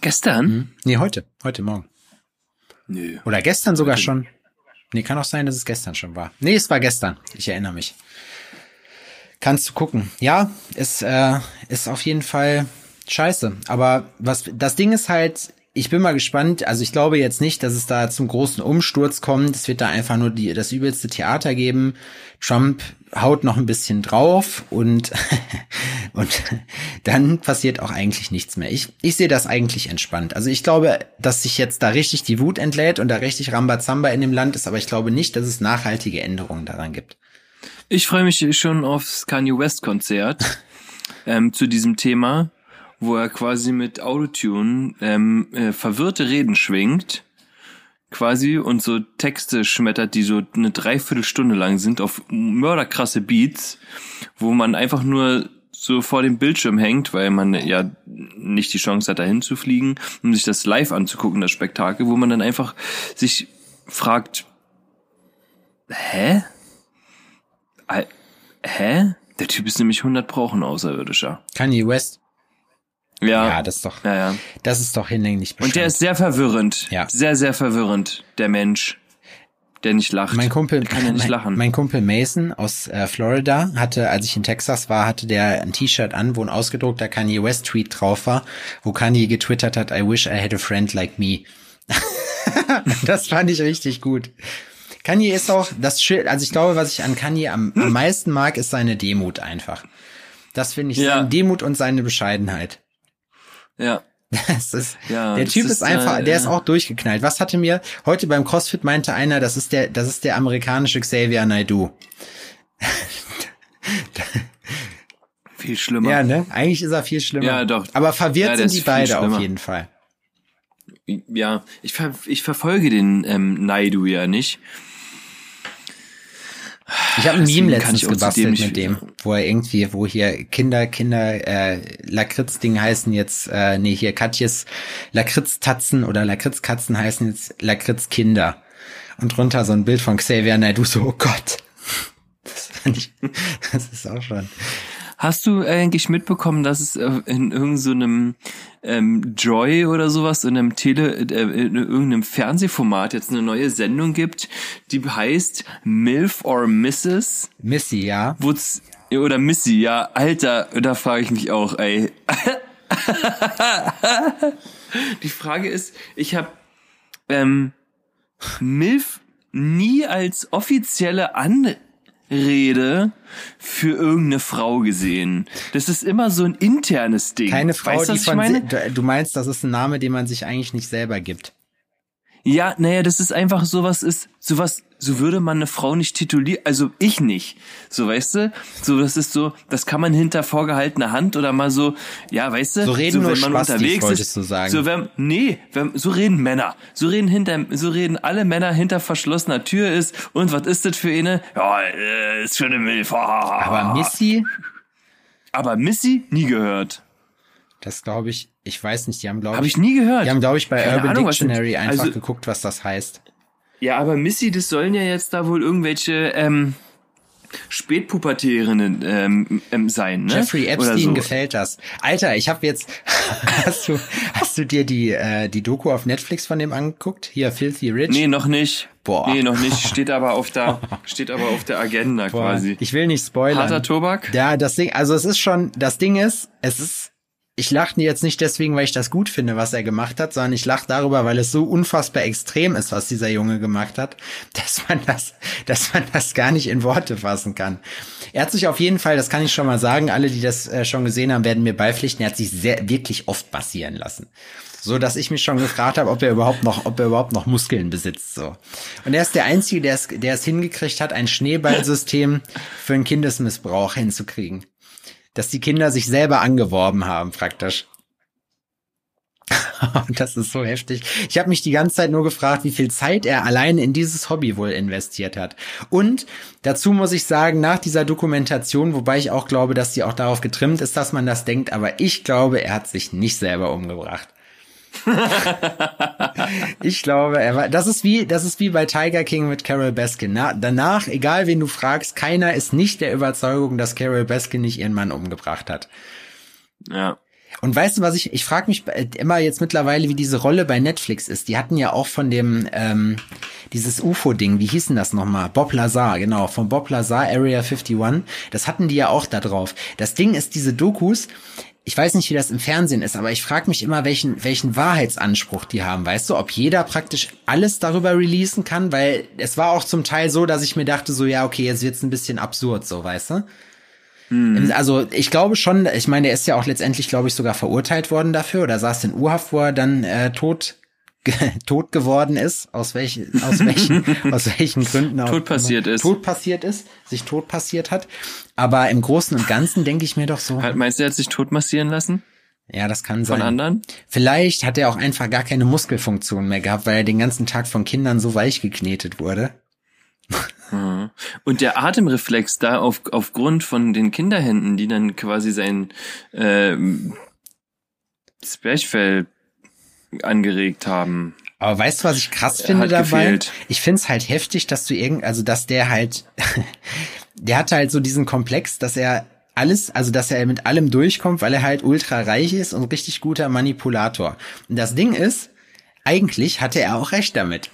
Speaker 2: Gestern?
Speaker 1: Hm? Nee, heute, heute Morgen.
Speaker 2: Nö.
Speaker 1: Oder gestern sogar schon. Nee, kann auch sein, dass es gestern schon war. Nee, es war gestern. Ich erinnere mich. Kannst du gucken. Ja, es äh, ist auf jeden Fall scheiße. Aber was das Ding ist halt, ich bin mal gespannt. Also ich glaube jetzt nicht, dass es da zum großen Umsturz kommt. Es wird da einfach nur die, das übelste Theater geben. Trump haut noch ein bisschen drauf und, [laughs] und dann passiert auch eigentlich nichts mehr. Ich, ich sehe das eigentlich entspannt. Also ich glaube, dass sich jetzt da richtig die Wut entlädt und da richtig Rambazamba in dem Land ist, aber ich glaube nicht, dass es nachhaltige Änderungen daran gibt.
Speaker 2: Ich freue mich schon aufs Kanye West Konzert [laughs] ähm, zu diesem Thema, wo er quasi mit Autotune ähm, äh, verwirrte Reden schwingt quasi und so Texte schmettert, die so eine Dreiviertelstunde lang sind auf mörderkrasse Beats, wo man einfach nur so vor dem Bildschirm hängt, weil man ja nicht die Chance hat, dahin zu fliegen, um sich das live anzugucken, das Spektakel, wo man dann einfach sich fragt, hä? Hä? Der Typ ist nämlich 100 Pro ein Außerirdischer.
Speaker 1: Kanye West.
Speaker 2: Ja.
Speaker 1: Ja, das ist doch,
Speaker 2: Ja, ja.
Speaker 1: das ist doch hinlänglich
Speaker 2: Und der ist sehr verwirrend.
Speaker 1: Ja.
Speaker 2: Sehr, sehr verwirrend, der Mensch, der nicht lacht.
Speaker 1: Mein Kumpel,
Speaker 2: der kann ja nicht
Speaker 1: mein,
Speaker 2: lachen.
Speaker 1: mein Kumpel Mason aus äh, Florida hatte, als ich in Texas war, hatte der ein T-Shirt an, wo ein ausgedruckter Kanye West Tweet drauf war, wo Kanye getwittert hat, I wish I had a friend like me. [laughs] das fand ich richtig gut. Kanye ist auch das Schild, also ich glaube, was ich an Kanye am, am meisten mag, ist seine Demut einfach. Das finde ich,
Speaker 2: Ja.
Speaker 1: seine Demut und seine Bescheidenheit.
Speaker 2: Ja. [laughs]
Speaker 1: Das ist,
Speaker 2: Ja,
Speaker 1: der Typ ist,
Speaker 2: ist,
Speaker 1: einfach,
Speaker 2: äh,
Speaker 1: der ist auch durchgeknallt. Was hatte mir heute beim CrossFit meinte einer, das ist der, das ist der amerikanische Xavier Naidoo. [laughs]
Speaker 2: Viel schlimmer.
Speaker 1: Ja, ne? Eigentlich ist er viel schlimmer.
Speaker 2: Ja, doch.
Speaker 1: Aber verwirrt
Speaker 2: Ja,
Speaker 1: sind die beide auf jeden Fall.
Speaker 2: Ja, ich, ver ich verfolge den ähm, Naidu ja nicht.
Speaker 1: Ich habe ein Meme letztens gebastelt mit dem, wo er irgendwie, wo hier Kinder, Kinder, äh, Lakritz-Ding heißen jetzt, äh, nee, hier Katjes Lakritz-Tatzen oder Lakritz-Katzen heißen jetzt Lakritz-Kinder. Und drunter so ein Bild von Xavier Naidoo, so, oh Gott. [laughs] Das fand ich, [laughs] das ist auch schon.
Speaker 2: Hast du eigentlich mitbekommen, dass es äh, in irgendeinem ähm, Joy oder sowas, in einem Tele, äh, in irgendeinem Fernsehformat jetzt eine neue Sendung gibt, die heißt MILF or Mrs.
Speaker 1: Missy, ja.
Speaker 2: Wo's, oder Missy, ja, Alter, da frage ich mich auch, ey. [laughs] Die Frage ist, ich habe ähm, MILF nie als offizielle Anrede für irgendeine Frau gesehen. Das ist immer so ein internes Ding.
Speaker 1: Keine Frau,
Speaker 2: weißt,
Speaker 1: die
Speaker 2: was ich
Speaker 1: von, du meinst, das ist ein Name, den man sich eigentlich nicht selber gibt.
Speaker 2: Ja, naja, das ist einfach sowas ist, sowas, so würde man eine Frau nicht titulieren, also ich nicht. So, weißt du? So, das ist so, das kann man hinter vorgehaltener Hand oder mal so, ja, weißt du?
Speaker 1: So reden nur
Speaker 2: wenn man
Speaker 1: Spastis,
Speaker 2: unterwegs ist.
Speaker 1: du sagen.
Speaker 2: So, wenn, nee, wenn, so reden Männer. So reden hinter, so reden alle Männer hinter verschlossener Tür ist, und was ist das für eine? Ja, äh, ist schon eine Milf.
Speaker 1: Aber Missy,
Speaker 2: Aber Missy? Nie gehört.
Speaker 1: das glaube ich, ich weiß nicht, die haben glaube
Speaker 2: Habe ich nie gehört.
Speaker 1: Die haben, glaube ich, bei
Speaker 2: Keine
Speaker 1: Urban
Speaker 2: Ahnung,
Speaker 1: Dictionary einfach
Speaker 2: also-
Speaker 1: geguckt, was das heißt.
Speaker 2: Ja, aber Missy, das sollen ja jetzt da wohl irgendwelche ähm, Spätpubertärinnen ähm, ähm, sein, ne?
Speaker 1: Jeffrey Epstein
Speaker 2: so.
Speaker 1: gefällt das. Alter, ich habe jetzt, [laughs] hast du, hast du dir die, äh, die Doku auf Netflix von dem angeguckt? Hier, Filthy Rich?
Speaker 2: Nee, noch nicht.
Speaker 1: Boah.
Speaker 2: Nee, noch nicht. [laughs] Steht aber auf der, steht aber auf der Agenda
Speaker 1: Boah,
Speaker 2: quasi.
Speaker 1: Ich will nicht spoilern.
Speaker 2: Harter Tobak?
Speaker 1: Ja, das Ding, also es ist schon, das Ding ist, es ist, ich lache jetzt nicht deswegen, weil ich das gut finde, was er gemacht hat, sondern ich lache darüber, weil es so unfassbar extrem ist, was dieser Junge gemacht hat, [laughs] dass man das, dass man das gar nicht in Worte fassen kann. Er hat sich auf jeden Fall, das kann ich schon mal sagen, alle, die das äh, schon gesehen haben, werden mir beipflichten, er hat sich sehr, wirklich oft passieren lassen. So, dass ich mich schon gefragt habe, ob er überhaupt noch, ob er überhaupt noch Muskeln besitzt, so. Und er ist der Einzige, der es, der es hingekriegt hat, ein Schneeballsystem für einen Kindesmissbrauch hinzukriegen dass die Kinder sich selber angeworben haben, praktisch. [laughs] Das ist so heftig. Ich habe mich die ganze Zeit nur gefragt, wie viel Zeit er allein in dieses Hobby wohl investiert hat. Und dazu muss ich sagen, nach dieser Dokumentation, wobei ich auch glaube, dass sie auch darauf getrimmt ist, dass man das denkt, aber ich glaube, er hat sich nicht selber umgebracht. [laughs] ich glaube, er war, das ist wie, das ist wie bei Tiger King mit Carol Baskin. Na, danach, egal wen du fragst, keiner ist nicht der Überzeugung, dass Carol Baskin nicht ihren Mann umgebracht hat.
Speaker 2: Ja.
Speaker 1: Und weißt du, was ich, ich frage mich immer jetzt mittlerweile, wie diese Rolle bei Netflix ist. Die hatten ja auch von dem, ähm, dieses UFO-Ding, wie hieß denn das nochmal? Bob Lazar, genau, von Bob Lazar, Area 51. Das hatten die ja auch da drauf. Das Ding ist, diese Dokus, ich weiß nicht, wie das im Fernsehen ist, aber ich frage mich immer, welchen, welchen Wahrheitsanspruch die haben. Weißt du, ob jeder praktisch alles darüber releasen kann? Weil es war auch zum Teil so, dass ich mir dachte, so, ja, okay, jetzt wird's ein bisschen absurd, so, weißt du? Hm. Also ich glaube schon, ich meine, er ist ja auch letztendlich, glaube ich, sogar verurteilt worden dafür oder saß in Urhaft, wo er dann äh, tot [laughs] tot geworden ist, aus welchen, aus welchen, [laughs] aus welchen Gründen
Speaker 2: auch tot passiert ist,
Speaker 1: tot passiert ist, sich tot passiert hat. Aber im Großen und Ganzen denke ich mir doch so.
Speaker 2: Hat, meinst du, er hat sich tot massieren lassen?
Speaker 1: Ja, das kann sein.
Speaker 2: Von anderen?
Speaker 1: Vielleicht hat er auch einfach gar keine Muskelfunktion mehr gehabt, weil er den ganzen Tag von Kindern so weich geknetet wurde.
Speaker 2: Mhm. Und der Atemreflex da auf, aufgrund von den Kinderhänden, die dann quasi sein äh, Zwerchfell angeregt haben.
Speaker 1: Aber weißt du, was ich krass finde dabei? Gefehlt. Ich finde es halt heftig, dass du irgend, also dass der halt, [laughs] der hatte halt so diesen Komplex, dass er alles, also dass er mit allem durchkommt, weil er halt ultra reich ist und richtig guter Manipulator. Und das Ding ist, eigentlich hatte er auch recht damit.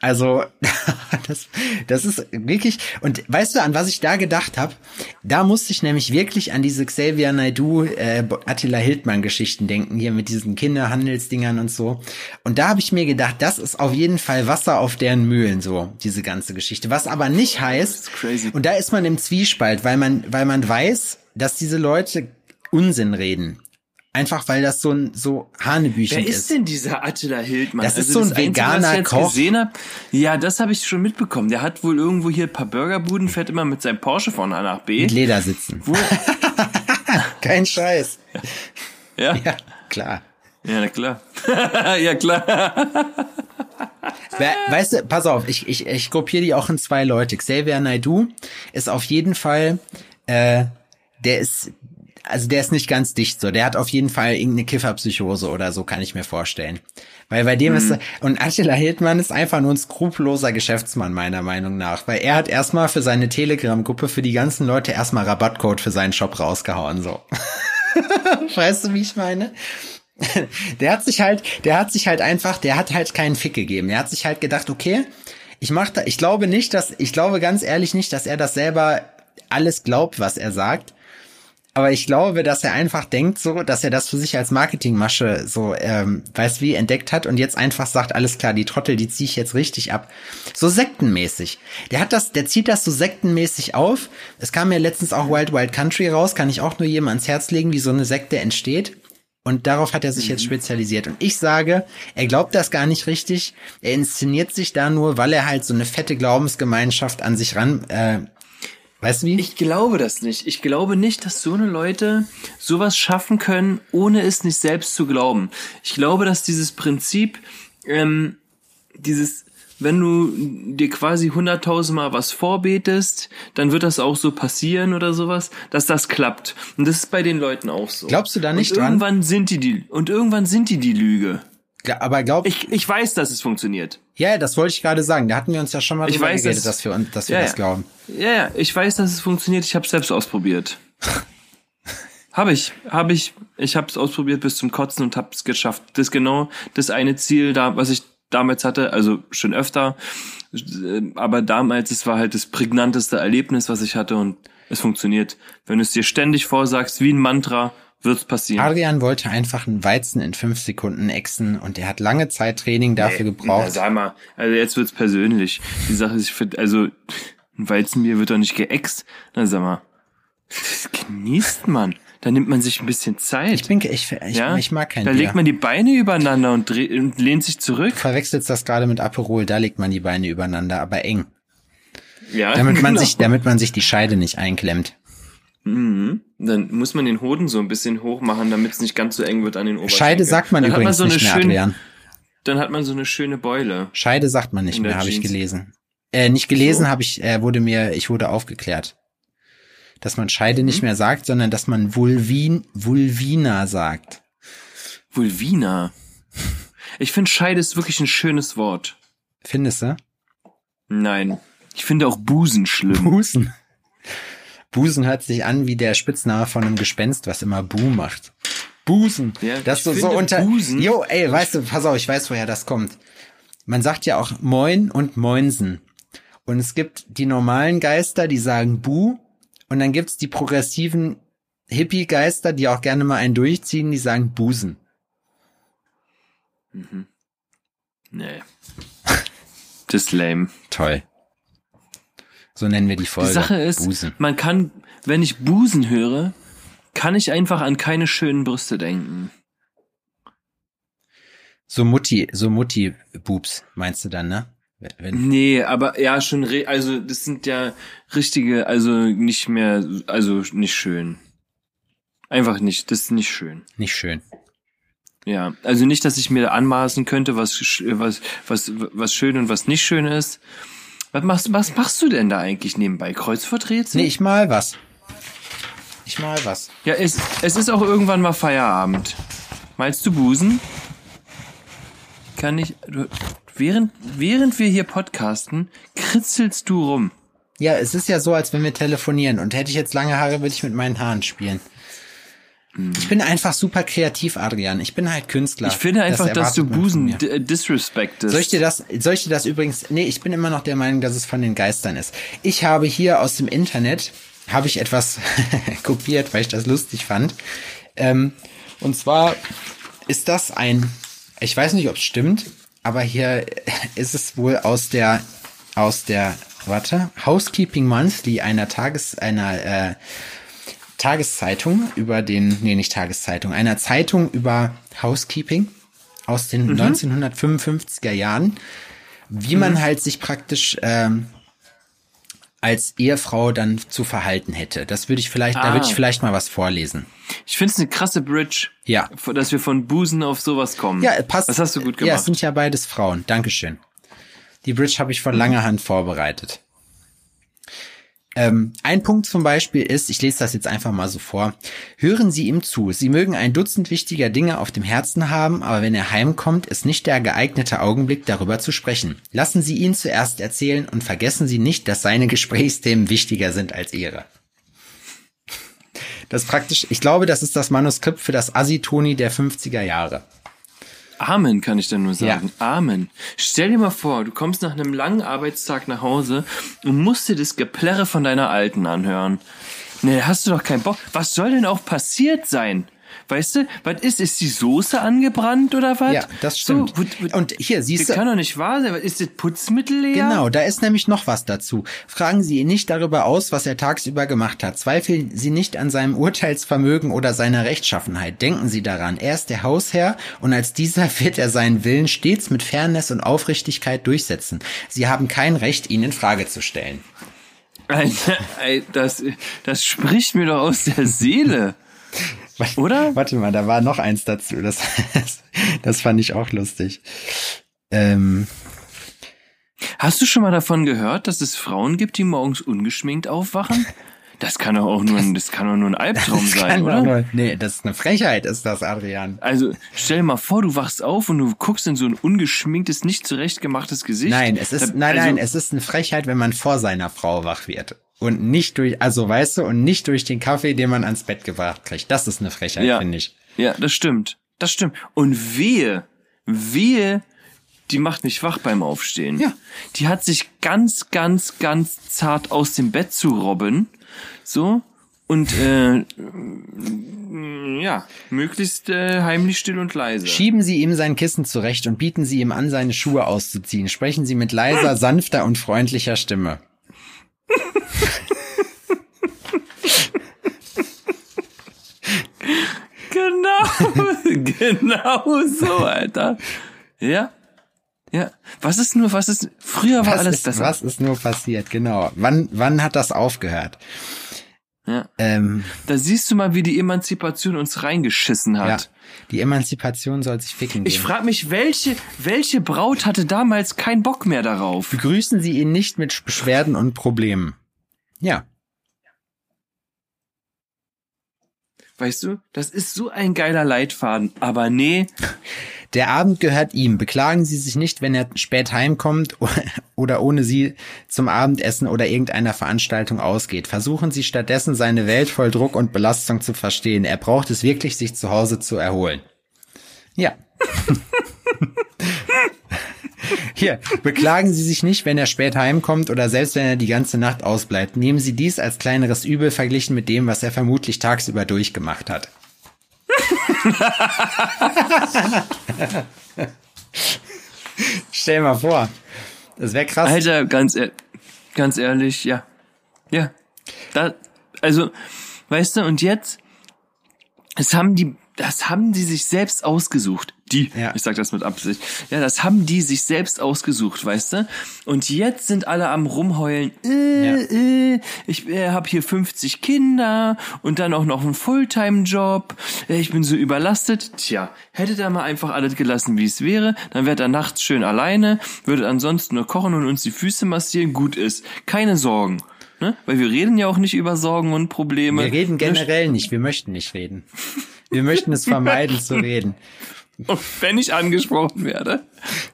Speaker 1: Also [laughs] das, das ist wirklich und weißt du, an was ich da gedacht habe? Da musste ich nämlich wirklich an diese Xavier Naidoo, äh, Attila Hildmann Geschichten denken hier mit diesen Kinderhandelsdingern und so. Und da habe ich mir gedacht, das ist auf jeden Fall Wasser auf deren Mühlen so diese ganze Geschichte. Was aber nicht heißt und da ist man im Zwiespalt, weil man weil man weiß, dass diese Leute Unsinn reden. Einfach weil das so ein so Hanebüchen ist.
Speaker 2: Wer ist denn dieser Attila Hildmann?
Speaker 1: Das ist also so ein veganer Einzige, Koch.
Speaker 2: Ja, das habe ich schon mitbekommen. Der hat wohl irgendwo hier ein paar Burgerbuden, fährt immer mit seinem Porsche von A nach B.
Speaker 1: Mit Ledersitzen. [laughs] Kein Scheiß.
Speaker 2: Ja?
Speaker 1: Ja, klar.
Speaker 2: Ja, na klar. [laughs] ja, klar.
Speaker 1: weißt du, pass auf, ich, ich, ich gruppiere die auch in zwei Leute. Xavier Naidu ist auf jeden Fall, äh, der ist, also der ist nicht ganz dicht so. Der hat auf jeden Fall irgendeine Kifferpsychose oder so, kann ich mir vorstellen. Weil bei dem mhm. ist, und Attila Hildmann ist einfach nur ein skrupelloser Geschäftsmann, meiner Meinung nach. Weil er hat erstmal für seine Telegram-Gruppe für die ganzen Leute erstmal Rabattcode für seinen Shop rausgehauen, so. [laughs] weißt du, wie ich meine? [laughs] der hat sich halt, der hat sich halt einfach, der hat halt keinen Fick gegeben. Er hat sich halt gedacht, okay, ich mach da, ich glaube nicht, dass, ich glaube ganz ehrlich nicht, dass er das selber alles glaubt, was er sagt. Aber ich glaube, dass er einfach denkt so, dass er das für sich als Marketingmasche so, ähm, weiß wie, entdeckt hat und jetzt einfach sagt, alles klar, die Trottel, die ziehe ich jetzt richtig ab. So sektenmäßig. Der hat das, der zieht das so sektenmäßig auf. Es kam ja letztens auch Wild Wild Country raus, kann ich auch nur jedem ans Herz legen, wie so eine Sekte entsteht. Und darauf hat er sich mhm. jetzt spezialisiert. Und ich sage, er glaubt das gar nicht richtig. Er inszeniert sich da nur, weil er halt so eine fette Glaubensgemeinschaft an sich ran äh, Weißt du wie?
Speaker 2: Ich glaube das nicht. Ich glaube nicht, dass so eine Leute sowas schaffen können, ohne es nicht selbst zu glauben. Ich glaube, dass dieses Prinzip, ähm, dieses, wenn du dir quasi hunderttausendmal was vorbetest, dann wird das auch so passieren oder sowas, dass das klappt. Und das ist bei den Leuten auch so.
Speaker 1: Glaubst du da nicht
Speaker 2: und irgendwann dran? sind die die und irgendwann sind die die Lüge.
Speaker 1: Aber glaub
Speaker 2: ich, ich weiß, dass es funktioniert.
Speaker 1: Ja, das wollte ich gerade sagen. Da hatten wir uns ja schon mal
Speaker 2: ich weiß,
Speaker 1: geredet, dass, dass wir, dass wir
Speaker 2: ja,
Speaker 1: das glauben.
Speaker 2: Ja, ja, ich weiß, dass es funktioniert. Ich habe selbst ausprobiert. [laughs] habe ich, habe ich. Ich habe es ausprobiert bis zum Kotzen und habe es geschafft. Das ist genau das eine Ziel da, was ich damals hatte, also schon öfter. Aber damals, es war halt das prägnanteste Erlebnis, was ich hatte und es funktioniert. Wenn du es dir ständig vorsagst, wie ein Mantra, wird's passieren.
Speaker 1: Adrian wollte einfach einen Weizen in fünf Sekunden exen und er hat lange Zeit Training dafür nee, gebraucht. Na,
Speaker 2: sag mal, also jetzt wird's persönlich. Die Sache ist, also ein Weizenbier wird doch nicht geäxt. Na sag mal, das genießt man. Da nimmt man sich ein bisschen Zeit.
Speaker 1: Ich bin, ich, ich, ja? ich mag kein
Speaker 2: Da
Speaker 1: Bier.
Speaker 2: legt man die Beine übereinander und, dreht, und lehnt sich zurück. Du
Speaker 1: verwechselst das gerade mit Aperol, da legt man die Beine übereinander, aber eng.
Speaker 2: Ja,
Speaker 1: damit [laughs] man genau. sich, damit man sich die Scheide nicht einklemmt.
Speaker 2: Mhm. Dann muss man den Hoden so ein bisschen hoch machen, damit es nicht ganz so eng wird an den Oberschenkeln.
Speaker 1: Scheide sagt man
Speaker 2: dann
Speaker 1: übrigens
Speaker 2: man so
Speaker 1: nicht mehr,
Speaker 2: schön,
Speaker 1: Adrian.
Speaker 2: Dann hat man so eine schöne Beule.
Speaker 1: Scheide sagt man nicht mehr, habe ich gelesen. Äh, nicht gelesen so. habe ich, äh, wurde mir, ich wurde aufgeklärt. Dass man Scheide mhm. nicht mehr sagt, sondern dass man Vulvin, Vulvina sagt.
Speaker 2: Vulvina? Ich finde Scheide ist wirklich ein schönes Wort.
Speaker 1: Findest du?
Speaker 2: Nein. Ich finde auch Busen schlimm.
Speaker 1: Busen? Busen hört sich an wie der Spitzname von einem Gespenst, was immer Bu macht. Busen.
Speaker 2: Ja,
Speaker 1: das
Speaker 2: ich
Speaker 1: so, unter.
Speaker 2: Busen-
Speaker 1: Jo, ey, weißt du, pass auf, ich weiß, woher das kommt. Man sagt ja auch Moin und Moinsen. Und es gibt die normalen Geister, die sagen Bu. Und dann gibt's die progressiven Hippie-Geister, die auch gerne mal einen durchziehen, die sagen Busen.
Speaker 2: Nee. Das ist lame.
Speaker 1: Toll. So nennen wir die Folge.
Speaker 2: Die Sache ist,
Speaker 1: Busen.
Speaker 2: man kann, wenn ich Busen höre, kann ich einfach an keine schönen Brüste denken.
Speaker 1: So Mutti, so Mutti-Boobs, meinst du dann, ne? Wenn-
Speaker 2: Nee, aber ja, schon, re also das sind ja richtige, also nicht mehr, also nicht schön. Einfach nicht, das ist nicht schön.
Speaker 1: nicht schön.
Speaker 2: Ja, also nicht, dass ich mir anmaßen könnte, was, was, was, was schön und was nicht schön ist. Was machst, was machst du denn da eigentlich nebenbei? Kreuzworträtsel?
Speaker 1: Nee, ich mal was. Ich mal was.
Speaker 2: Ja, es, es ist auch irgendwann mal Feierabend. Meinst du Busen? Kann ich, du, während, während wir hier podcasten, kritzelst du rum.
Speaker 1: Ja, es ist ja so, als wenn wir telefonieren. Und hätte ich jetzt lange Haare, würde ich mit meinen Haaren spielen. Ich bin einfach super kreativ, Adrian. Ich bin halt Künstler.
Speaker 2: Ich finde einfach,
Speaker 1: Das
Speaker 2: dass du Busen äh, disrespectest.
Speaker 1: Soll ich dir das, soll ich dir das übrigens, nee, ich bin immer noch der Meinung, dass es von den Geistern ist. Ich habe hier aus dem Internet, habe ich etwas [laughs] kopiert, weil ich das lustig fand. Ähm, und zwar ist das ein, ich weiß nicht, ob es stimmt, aber hier [laughs] ist es wohl aus der, aus der, warte, Housekeeping Monthly, einer Tages, einer, äh, Tageszeitung über den, nee, nicht Tageszeitung, einer Zeitung über Housekeeping aus den 1955er Jahren, wie man halt sich praktisch ähm, als Ehefrau dann zu verhalten hätte. Das würde ich vielleicht, da
Speaker 2: Ah.
Speaker 1: würde ich vielleicht mal was vorlesen.
Speaker 2: Ich finde es eine krasse Bridge,
Speaker 1: Ja.
Speaker 2: dass wir von Busen auf sowas kommen.
Speaker 1: Ja, passt.
Speaker 2: Das hast du gut
Speaker 1: Ja, es
Speaker 2: gemacht.
Speaker 1: sind ja beides Frauen. Dankeschön. Die Bridge habe ich von langer Hand vorbereitet. Ähm, ein Punkt zum Beispiel ist, ich lese das jetzt einfach mal so vor, hören Sie ihm zu. Sie mögen ein Dutzend wichtiger Dinge auf dem Herzen haben, aber wenn er heimkommt, ist nicht der geeignete Augenblick, darüber zu sprechen. Lassen Sie ihn zuerst erzählen und vergessen Sie nicht, dass seine Gesprächsthemen wichtiger sind als Ihre. Das praktisch, ich glaube, das ist das Manuskript für das Asitoni der 50er Jahre.
Speaker 2: Amen, kann ich dann nur sagen. Amen. Stell dir mal vor, du kommst nach einem langen Arbeitstag nach Hause und musst dir das Geplärre von deiner Alten anhören. Nee, hast du doch keinen Bock. Was soll denn auch passiert sein? Weißt du, was ist? Ist die Soße angebrannt oder was?
Speaker 1: Ja, das stimmt.
Speaker 2: So, wut- wut-
Speaker 1: Und hier, siehst
Speaker 2: das
Speaker 1: du,
Speaker 2: kann doch nicht wahr sein. Ist das Putzmittel leer?
Speaker 1: Genau, da ist nämlich noch was dazu. Fragen Sie ihn nicht darüber aus, was er tagsüber gemacht hat. Zweifeln Sie nicht an seinem Urteilsvermögen oder seiner Rechtschaffenheit. Denken Sie daran, er ist der Hausherr und als dieser [laughs] wird er seinen Willen stets mit Fairness und Aufrichtigkeit durchsetzen. Sie haben kein Recht, ihn in Frage zu stellen.
Speaker 2: Alter, das, das spricht mir doch aus der Seele. [laughs] Oder?
Speaker 1: Warte mal, da war noch eins dazu. Das, [laughs] das fand ich auch lustig. Ähm,
Speaker 2: Hast du schon mal davon gehört, dass es Frauen gibt, die morgens ungeschminkt aufwachen? Das kann doch auch nur ein, das kann doch nur ein Albtraum sein, oder?
Speaker 1: nur- nee, das ist eine Frechheit, ist das, Adrian.
Speaker 2: Also stell dir mal vor, du wachst auf und du guckst in so ein ungeschminktes, nicht zurechtgemachtes Gesicht.
Speaker 1: Nein, es ist, nein,
Speaker 2: also,
Speaker 1: nein, es ist eine Frechheit, wenn man vor seiner Frau wach wird. Und nicht durch, also weißt du, und nicht durch den Kaffee, den man ans Bett gebracht kriegt. Das ist eine Frechheit,
Speaker 2: Ja.
Speaker 1: finde ich.
Speaker 2: Ja, das stimmt. Das stimmt. Und wehe, wehe, die macht mich wach beim Aufstehen.
Speaker 1: Ja.
Speaker 2: Die hat sich ganz, ganz, ganz zart aus dem Bett zu robben. So. Und äh, ja, möglichst äh, heimlich still und leise.
Speaker 1: Schieben Sie ihm sein Kissen zurecht und bieten Sie ihm an, seine Schuhe auszuziehen. Sprechen Sie mit leiser, sanfter und freundlicher Stimme.
Speaker 2: Genau, [laughs] genau so, Alter. Ja, ja. Was ist nur, was ist? Früher war
Speaker 1: Was
Speaker 2: alles
Speaker 1: ist,
Speaker 2: besser.
Speaker 1: was ist nur passiert? Genau. Wann, wann hat das aufgehört?
Speaker 2: Ja.
Speaker 1: Ähm,
Speaker 2: Da siehst du mal, wie die Emanzipation uns reingeschissen
Speaker 1: ja.
Speaker 2: hat.
Speaker 1: Die Emanzipation soll sich ficken gehen.
Speaker 2: Ich frage mich, welche, welche Braut hatte damals keinen Bock mehr darauf?
Speaker 1: Begrüßen Sie ihn nicht mit Beschwerden und Problemen. Ja.
Speaker 2: Weißt du, das ist so ein geiler Leitfaden. Aber nee, [laughs]
Speaker 1: Der Abend gehört ihm. Beklagen Sie sich nicht, wenn er spät heimkommt [laughs] oder ohne Sie zum Abendessen oder irgendeiner Veranstaltung ausgeht. Versuchen Sie stattdessen seine Welt voll Druck und Belastung zu verstehen. Er braucht es wirklich, sich zu Hause zu erholen. Ja. [laughs] Hier, beklagen Sie sich nicht, wenn er spät heimkommt oder selbst wenn er die ganze Nacht ausbleibt. Nehmen Sie dies als kleineres Übel verglichen mit dem, was er vermutlich tagsüber durchgemacht hat. [laughs] Stell mal vor. Das wäre krass.
Speaker 2: Alter, ganz, ehr ganz ehrlich, ja. Ja. Da, also, weißt du, und jetzt, es haben die, das haben die sich selbst ausgesucht. Die, ja. ich sag das mit Absicht. Ja, das haben die sich selbst ausgesucht, weißt du? Und jetzt sind alle am rumheulen. Äh, ja. äh, ich äh, habe hier 50 Kinder und dann auch noch einen Fulltime-Job. Äh, ich bin so überlastet. Tja, hättet ihr mal einfach alles gelassen, wie es wäre, dann wärt er nachts schön alleine, würdet ansonsten nur kochen und uns die Füße massieren. Gut ist. Keine Sorgen. Ne? Weil wir reden ja auch nicht über Sorgen und Probleme.
Speaker 1: Wir reden generell nicht. Wir möchten nicht reden. Wir möchten es vermeiden zu reden.
Speaker 2: Und wenn ich angesprochen werde,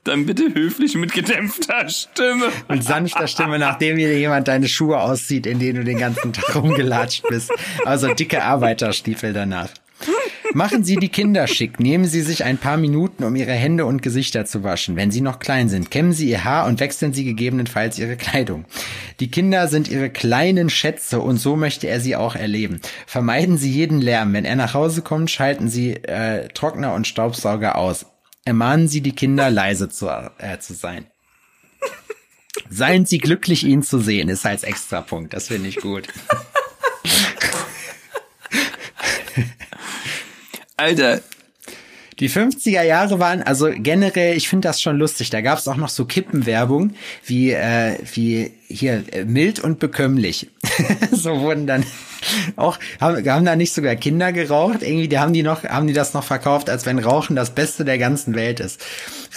Speaker 2: dann bitte höflich mit gedämpfter Stimme.
Speaker 1: Mit sanfter Stimme, nachdem dir jemand deine Schuhe auszieht, in denen du den ganzen Tag rumgelatscht bist. Also dicke Arbeiterstiefel danach. Machen Sie die Kinder schick. Nehmen Sie sich ein paar Minuten, um Ihre Hände und Gesichter zu waschen. Wenn sie noch klein sind, kämmen Sie Ihr Haar und wechseln Sie gegebenenfalls Ihre Kleidung. Die Kinder sind Ihre kleinen Schätze und so möchte er sie auch erleben. Vermeiden Sie jeden Lärm. Wenn er nach Hause kommt, schalten Sie äh, Trockner und Staubsauger aus. Ermahnen Sie die Kinder, leise zu, äh, zu sein. Seien Sie glücklich, ihn zu sehen, ist als Extrapunkt. Das finde ich gut. [laughs]
Speaker 2: Alter.
Speaker 1: Die 50er Jahre waren, also generell, ich finde das schon lustig. Da gab es auch noch so Kippenwerbung, wie, äh, wie hier, äh, mild und bekömmlich. [laughs] so wurden dann auch, haben, haben da nicht sogar Kinder geraucht? Irgendwie, die haben die noch, haben die das noch verkauft, als wenn Rauchen das Beste der ganzen Welt ist.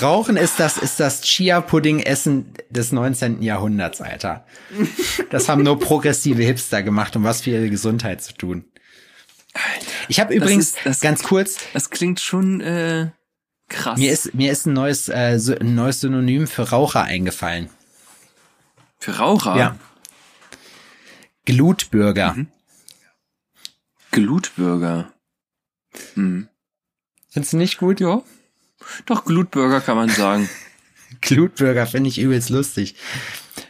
Speaker 1: Rauchen ist das, ist das Chia-Pudding-Essen des 19. Jahrhunderts, Alter. Das haben nur progressive Hipster gemacht, um was für ihre Gesundheit zu tun. Ich habe übrigens ist, das, ganz kurz.
Speaker 2: Das klingt schon äh, krass.
Speaker 1: Mir ist mir ist ein neues äh, so, ein neues Synonym für Raucher eingefallen.
Speaker 2: Für Raucher?
Speaker 1: Ja. Glutbürger. Mhm.
Speaker 2: Glutbürger.
Speaker 1: Hm. Findest du nicht gut?
Speaker 2: Ja. Doch, Glutbürger kann man sagen. [laughs]
Speaker 1: Glutbürger finde ich übelst lustig.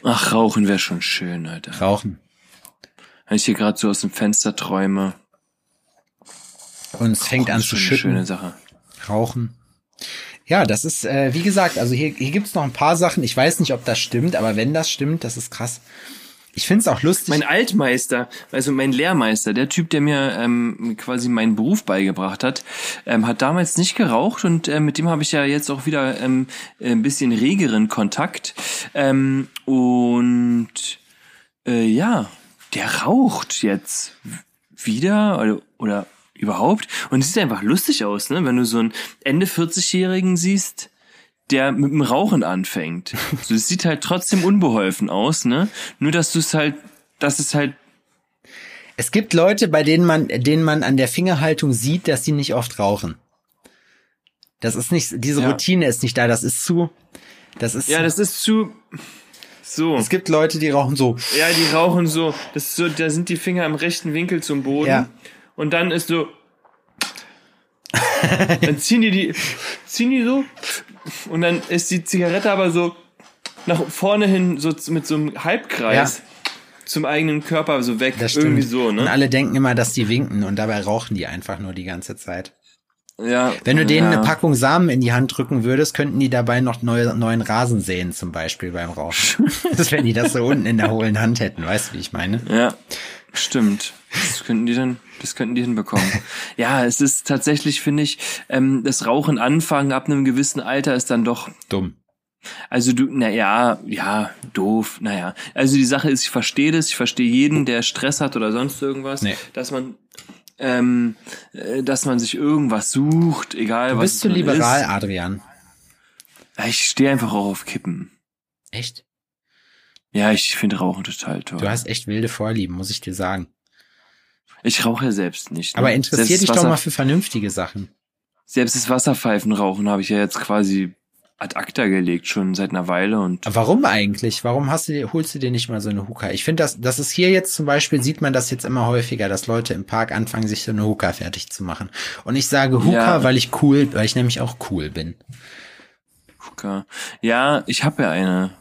Speaker 2: Ach, Rauchen wäre schon schön, Alter.
Speaker 1: Rauchen.
Speaker 2: Wenn ich hier gerade so aus dem Fenster träume.
Speaker 1: Und es fängt an zu schütten.
Speaker 2: Schöne Sache.
Speaker 1: Rauchen. Ja, das ist, äh, wie gesagt, also hier, hier gibt's noch ein paar Sachen. Ich weiß nicht, ob das stimmt, aber wenn das stimmt, das ist krass. Ich find's auch lustig.
Speaker 2: Mein Altmeister, also mein Lehrmeister, der Typ, der mir ähm, quasi meinen Beruf beigebracht hat, ähm, hat damals nicht geraucht und äh, mit dem habe ich ja jetzt auch wieder ähm, ein bisschen regeren Kontakt. Ähm, und äh, ja, der raucht jetzt wieder oder, oder überhaupt. Und es sieht einfach lustig aus, ne? Wenn du so einen Ende 40-Jährigen siehst, der mit dem Rauchen anfängt. So, es sieht halt trotzdem unbeholfen aus, ne? Nur dass du es halt, dass es halt.
Speaker 1: Es gibt Leute, bei denen man, denen man an der Fingerhaltung sieht, dass sie nicht oft rauchen. Das ist nicht, diese ja. Routine ist nicht da, das ist zu, das ist.
Speaker 2: Ja, das ist zu, so.
Speaker 1: Es gibt Leute, die rauchen so.
Speaker 2: Ja, die rauchen so. Das ist so, da sind die Finger im rechten Winkel zum Boden. Ja und dann ist so, dann ziehen die die, ziehen die so und dann ist die Zigarette aber so nach vorne hin so mit so einem Halbkreis. Ja. Zum eigenen Körper so weg, das irgendwie so, ne?
Speaker 1: Und alle denken immer, dass die winken und dabei rauchen die einfach nur die ganze Zeit.
Speaker 2: Ja.
Speaker 1: Wenn du denen ja. eine Packung Samen in die Hand drücken würdest, könnten die dabei noch neue, neuen Rasen sehen, zum Beispiel beim Rauchen. [laughs] das, wenn die das so unten in der hohlen Hand hätten, weißt du, wie ich meine?
Speaker 2: Ja, stimmt. Das könnten die dann das könnten die hinbekommen. ja, es ist tatsächlich, finde ich, ähm, das Rauchen anfangen ab einem gewissen Alter ist dann doch
Speaker 1: dumm.
Speaker 2: Also du, na ja, ja, doof, naja. Also die Sache ist, ich verstehe das, ich verstehe jeden, der Stress hat oder sonst irgendwas, nee. dass man ähm, äh, dass man sich irgendwas sucht, egal
Speaker 1: du
Speaker 2: was.
Speaker 1: Bist du liberal, ist. Adrian?
Speaker 2: Ich stehe einfach auch auf Kippen.
Speaker 1: Echt?
Speaker 2: Ja, ich finde Rauchen total toll.
Speaker 1: Du hast echt wilde Vorlieben, muss ich dir sagen.
Speaker 2: Ich rauche ja selbst nicht.
Speaker 1: Ne? Aber interessiert dich doch mal für vernünftige Sachen.
Speaker 2: Selbst das Wasserpfeifenrauchen habe ich ja jetzt quasi ad acta gelegt, schon seit einer Weile und.
Speaker 1: Warum eigentlich? Warum hast du, holst du dir nicht mal so eine Hookah? Ich finde, das, das ist hier jetzt zum Beispiel, sieht man das jetzt immer häufiger, dass Leute im Park anfangen, sich so eine Hookah fertig zu machen. Und ich sage Hookah,
Speaker 2: Ja.
Speaker 1: weil ich cool, weil ich nämlich auch cool bin.
Speaker 2: Hookah. Ja, ich habe ja eine.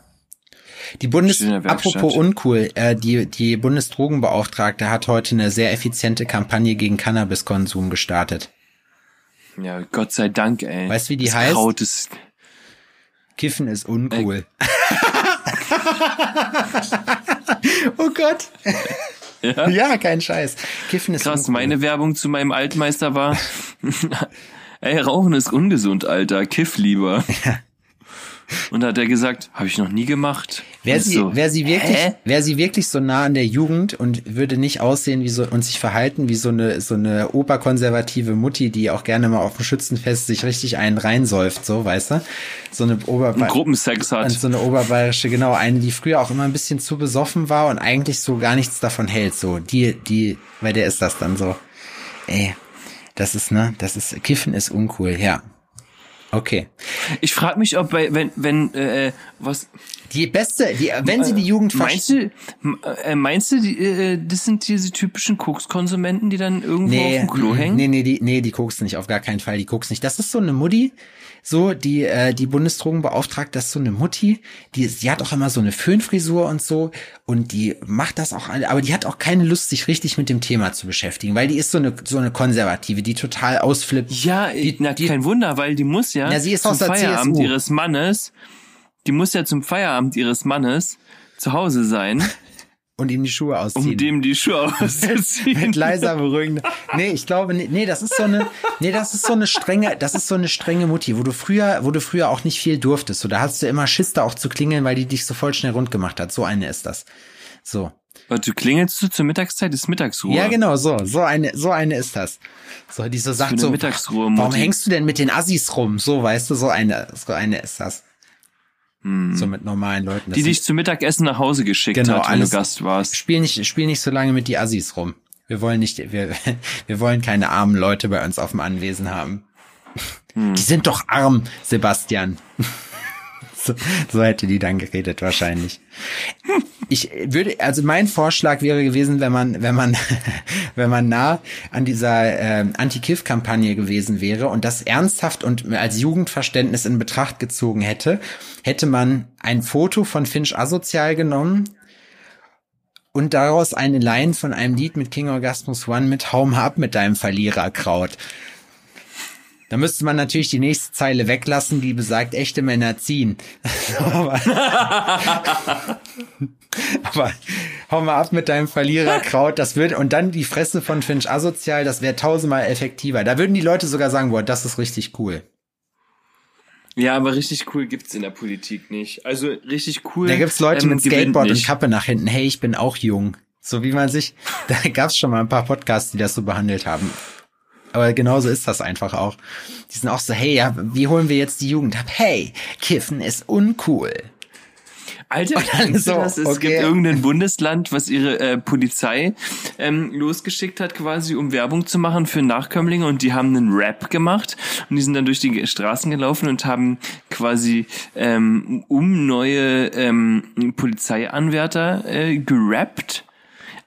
Speaker 1: Die Bundes, apropos uncool, äh, die, die Bundesdrogenbeauftragte hat heute eine sehr effiziente Kampagne gegen Cannabiskonsum gestartet.
Speaker 2: Ja, Gott sei Dank, ey.
Speaker 1: Weißt du, wie die
Speaker 2: das
Speaker 1: heißt?
Speaker 2: Kraut ist,
Speaker 1: Kiffen ist uncool. [laughs] oh Gott.
Speaker 2: ja.
Speaker 1: Ja, kein Scheiß. Kiffen ist
Speaker 2: Krass,
Speaker 1: uncool.
Speaker 2: meine Werbung zu meinem Altmeister war, [laughs] ey, Rauchen ist ungesund, Alter, kiff lieber. Und da hat er gesagt, habe ich noch nie gemacht.
Speaker 1: Wäre sie,
Speaker 2: so,
Speaker 1: wär sie wirklich, wäre sie wirklich so nah an der Jugend und würde nicht aussehen wie so und sich verhalten wie so eine so eine oberkonservative Mutti, die auch gerne mal auf dem Schützenfest sich richtig einen reinsäuft, so, weißt du? So eine Ober
Speaker 2: Gruppensex hat.
Speaker 1: und so eine oberbayerische, genau, eine, die früher auch immer ein bisschen zu besoffen war und eigentlich so gar nichts davon hält, so. Die, die, bei der ist das dann so. Ey, das ist, ne, das ist, Kiffen ist uncool, ja. Okay.
Speaker 2: Ich frage mich, ob bei, wenn, wenn, äh, was,
Speaker 1: Die beste, die, wenn sie die Jugend
Speaker 2: meinst du, äh, meinst du, die, äh, das sind diese typischen Kokskonsumenten, die dann irgendwo auf dem Klo
Speaker 1: mm,
Speaker 2: hängen?
Speaker 1: Nee, nee, die, nee, die guckst nicht, auf gar keinen Fall, die guckst nicht. Das ist so eine Mutti, so, die, äh, die Bundesdrogenbeauftragte, das ist so eine Mutti, die, die hat auch immer so eine Föhnfrisur und so, und die macht das auch alle, aber die hat auch keine Lust, sich richtig mit dem Thema zu beschäftigen, weil die ist so eine, so eine Konservative, die total ausflippt.
Speaker 2: Ja,
Speaker 1: Die-
Speaker 2: na,
Speaker 1: die-
Speaker 2: kein Wunder, weil die muss ja,
Speaker 1: Ja, sie ist aus der
Speaker 2: Feierabend
Speaker 1: CSU.
Speaker 2: ihres Mannes, die muss ja zum Feierabend ihres Mannes zu Hause sein, [laughs]
Speaker 1: Und ihm die Schuhe ausziehen.
Speaker 2: um dem die Schuhe auszuziehen. [laughs]
Speaker 1: mit leiser beruhigender. [laughs] Nee, ich glaube, nee, nee, das ist so eine, nee, das ist so eine strenge, das ist so eine strenge Mutti, wo du früher, wo du früher auch nicht viel durftest. So, da hast du immer Schiss, da auch zu klingeln, weil die dich so voll schnell rund gemacht hat. So eine ist das. So.
Speaker 2: Warte, du klingelst du zur Mittagszeit, ist Mittagsruhe.
Speaker 1: Ja, genau, so, so eine, so eine ist das. So, die so sagt so,
Speaker 2: Mittagsruhe,
Speaker 1: warum hängst du denn mit den Assis rum? So, weißt du, so eine, so eine ist das. So mit normalen Leuten. Das
Speaker 2: Hm. Die dich zum Mittagessen nach Hause geschickt
Speaker 1: Genau,
Speaker 2: hat, wenn du Gast warst.
Speaker 1: Spiel nicht, spiel nicht so lange mit die Assis rum. Wir wollen nicht, wir, [laughs] wir wollen keine armen Leute bei uns auf dem Anwesen haben.
Speaker 2: Hm.
Speaker 1: Die sind doch arm, Sebastian. So, so hätte die dann geredet wahrscheinlich. Ich würde, also mein Vorschlag wäre gewesen, wenn man, wenn man, [laughs] wenn man nah an dieser äh, Anti-Kiff-Kampagne gewesen wäre und das ernsthaft und als Jugendverständnis in Betracht gezogen hätte, hätte man ein Foto von Finch asozial genommen und daraus eine Line von einem Lied mit King Orgasmus One mit mal ab mit deinem Verliererkraut. Da müsste man natürlich die nächste Zeile weglassen, die besagt, echte Männer ziehen. [laughs] aber, [laughs] aber hau mal ab mit deinem Verliererkraut, das wird, und dann die Fresse von Finch asozial, das wäre tausendmal effektiver. Da würden die Leute sogar sagen, boah, das ist richtig cool.
Speaker 2: Ja, aber richtig cool gibt's in der Politik nicht. Also richtig cool.
Speaker 1: Da gibt's Leute
Speaker 2: ähm,
Speaker 1: mit Skateboard und. Kappe nach hinten. Hey, ich bin auch jung. So wie man sich, [laughs] da gab's schon mal ein paar Podcasts, die das so behandelt haben. Aber genauso ist das einfach auch. Die sind auch so, hey, ja, wie holen wir jetzt die Jugend ab? Hey, Kiffen ist uncool.
Speaker 2: Alter,
Speaker 1: so,
Speaker 2: dass es
Speaker 1: okay.
Speaker 2: gibt irgendein Bundesland, was ihre äh, Polizei ähm, losgeschickt hat, quasi um Werbung zu machen für Nachkömmlinge und die haben einen Rap gemacht und die sind dann durch die Straßen gelaufen und haben quasi ähm, um neue ähm, Polizeianwärter äh, gerappt.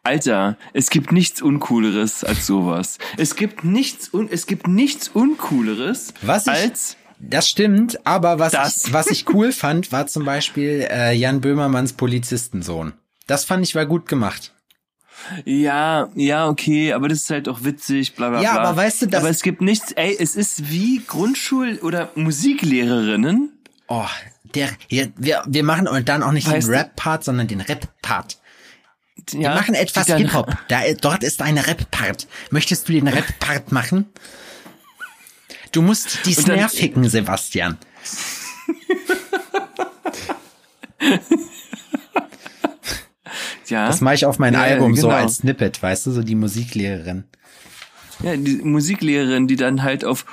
Speaker 2: Alter, es gibt nichts Uncooleres als sowas. Es gibt nichts un es gibt nichts Uncooleres
Speaker 1: Was ich-
Speaker 2: als
Speaker 1: Das stimmt, aber was,
Speaker 2: Das.
Speaker 1: Ich, was ich cool [laughs] fand, war zum Beispiel äh, Jan Böhmermanns Polizistensohn. Das fand ich war gut gemacht.
Speaker 2: Ja, ja, okay, aber das ist halt auch witzig, bla bla
Speaker 1: Ja,
Speaker 2: bla.
Speaker 1: aber weißt du, das-
Speaker 2: Aber es gibt nichts, ey, es ist wie Grundschul- oder Musiklehrerinnen.
Speaker 1: Oh, der, hier, wir, wir machen dann auch nicht
Speaker 2: Weißt
Speaker 1: den Rap-Part, sondern den Rap-Part.
Speaker 2: Ja,
Speaker 1: Wir machen etwas Hip-Hop. [laughs] Da, dort ist eine Rap-Part. Möchtest du den Rap-Part machen? Du musst die Snare ficken, Sebastian.
Speaker 2: Ja,
Speaker 1: Das mache ich auf mein
Speaker 2: Ja,
Speaker 1: Album so
Speaker 2: genau.
Speaker 1: als Snippet, weißt du, so die Musiklehrerin.
Speaker 2: ja, die Musiklehrerin, die dann halt auf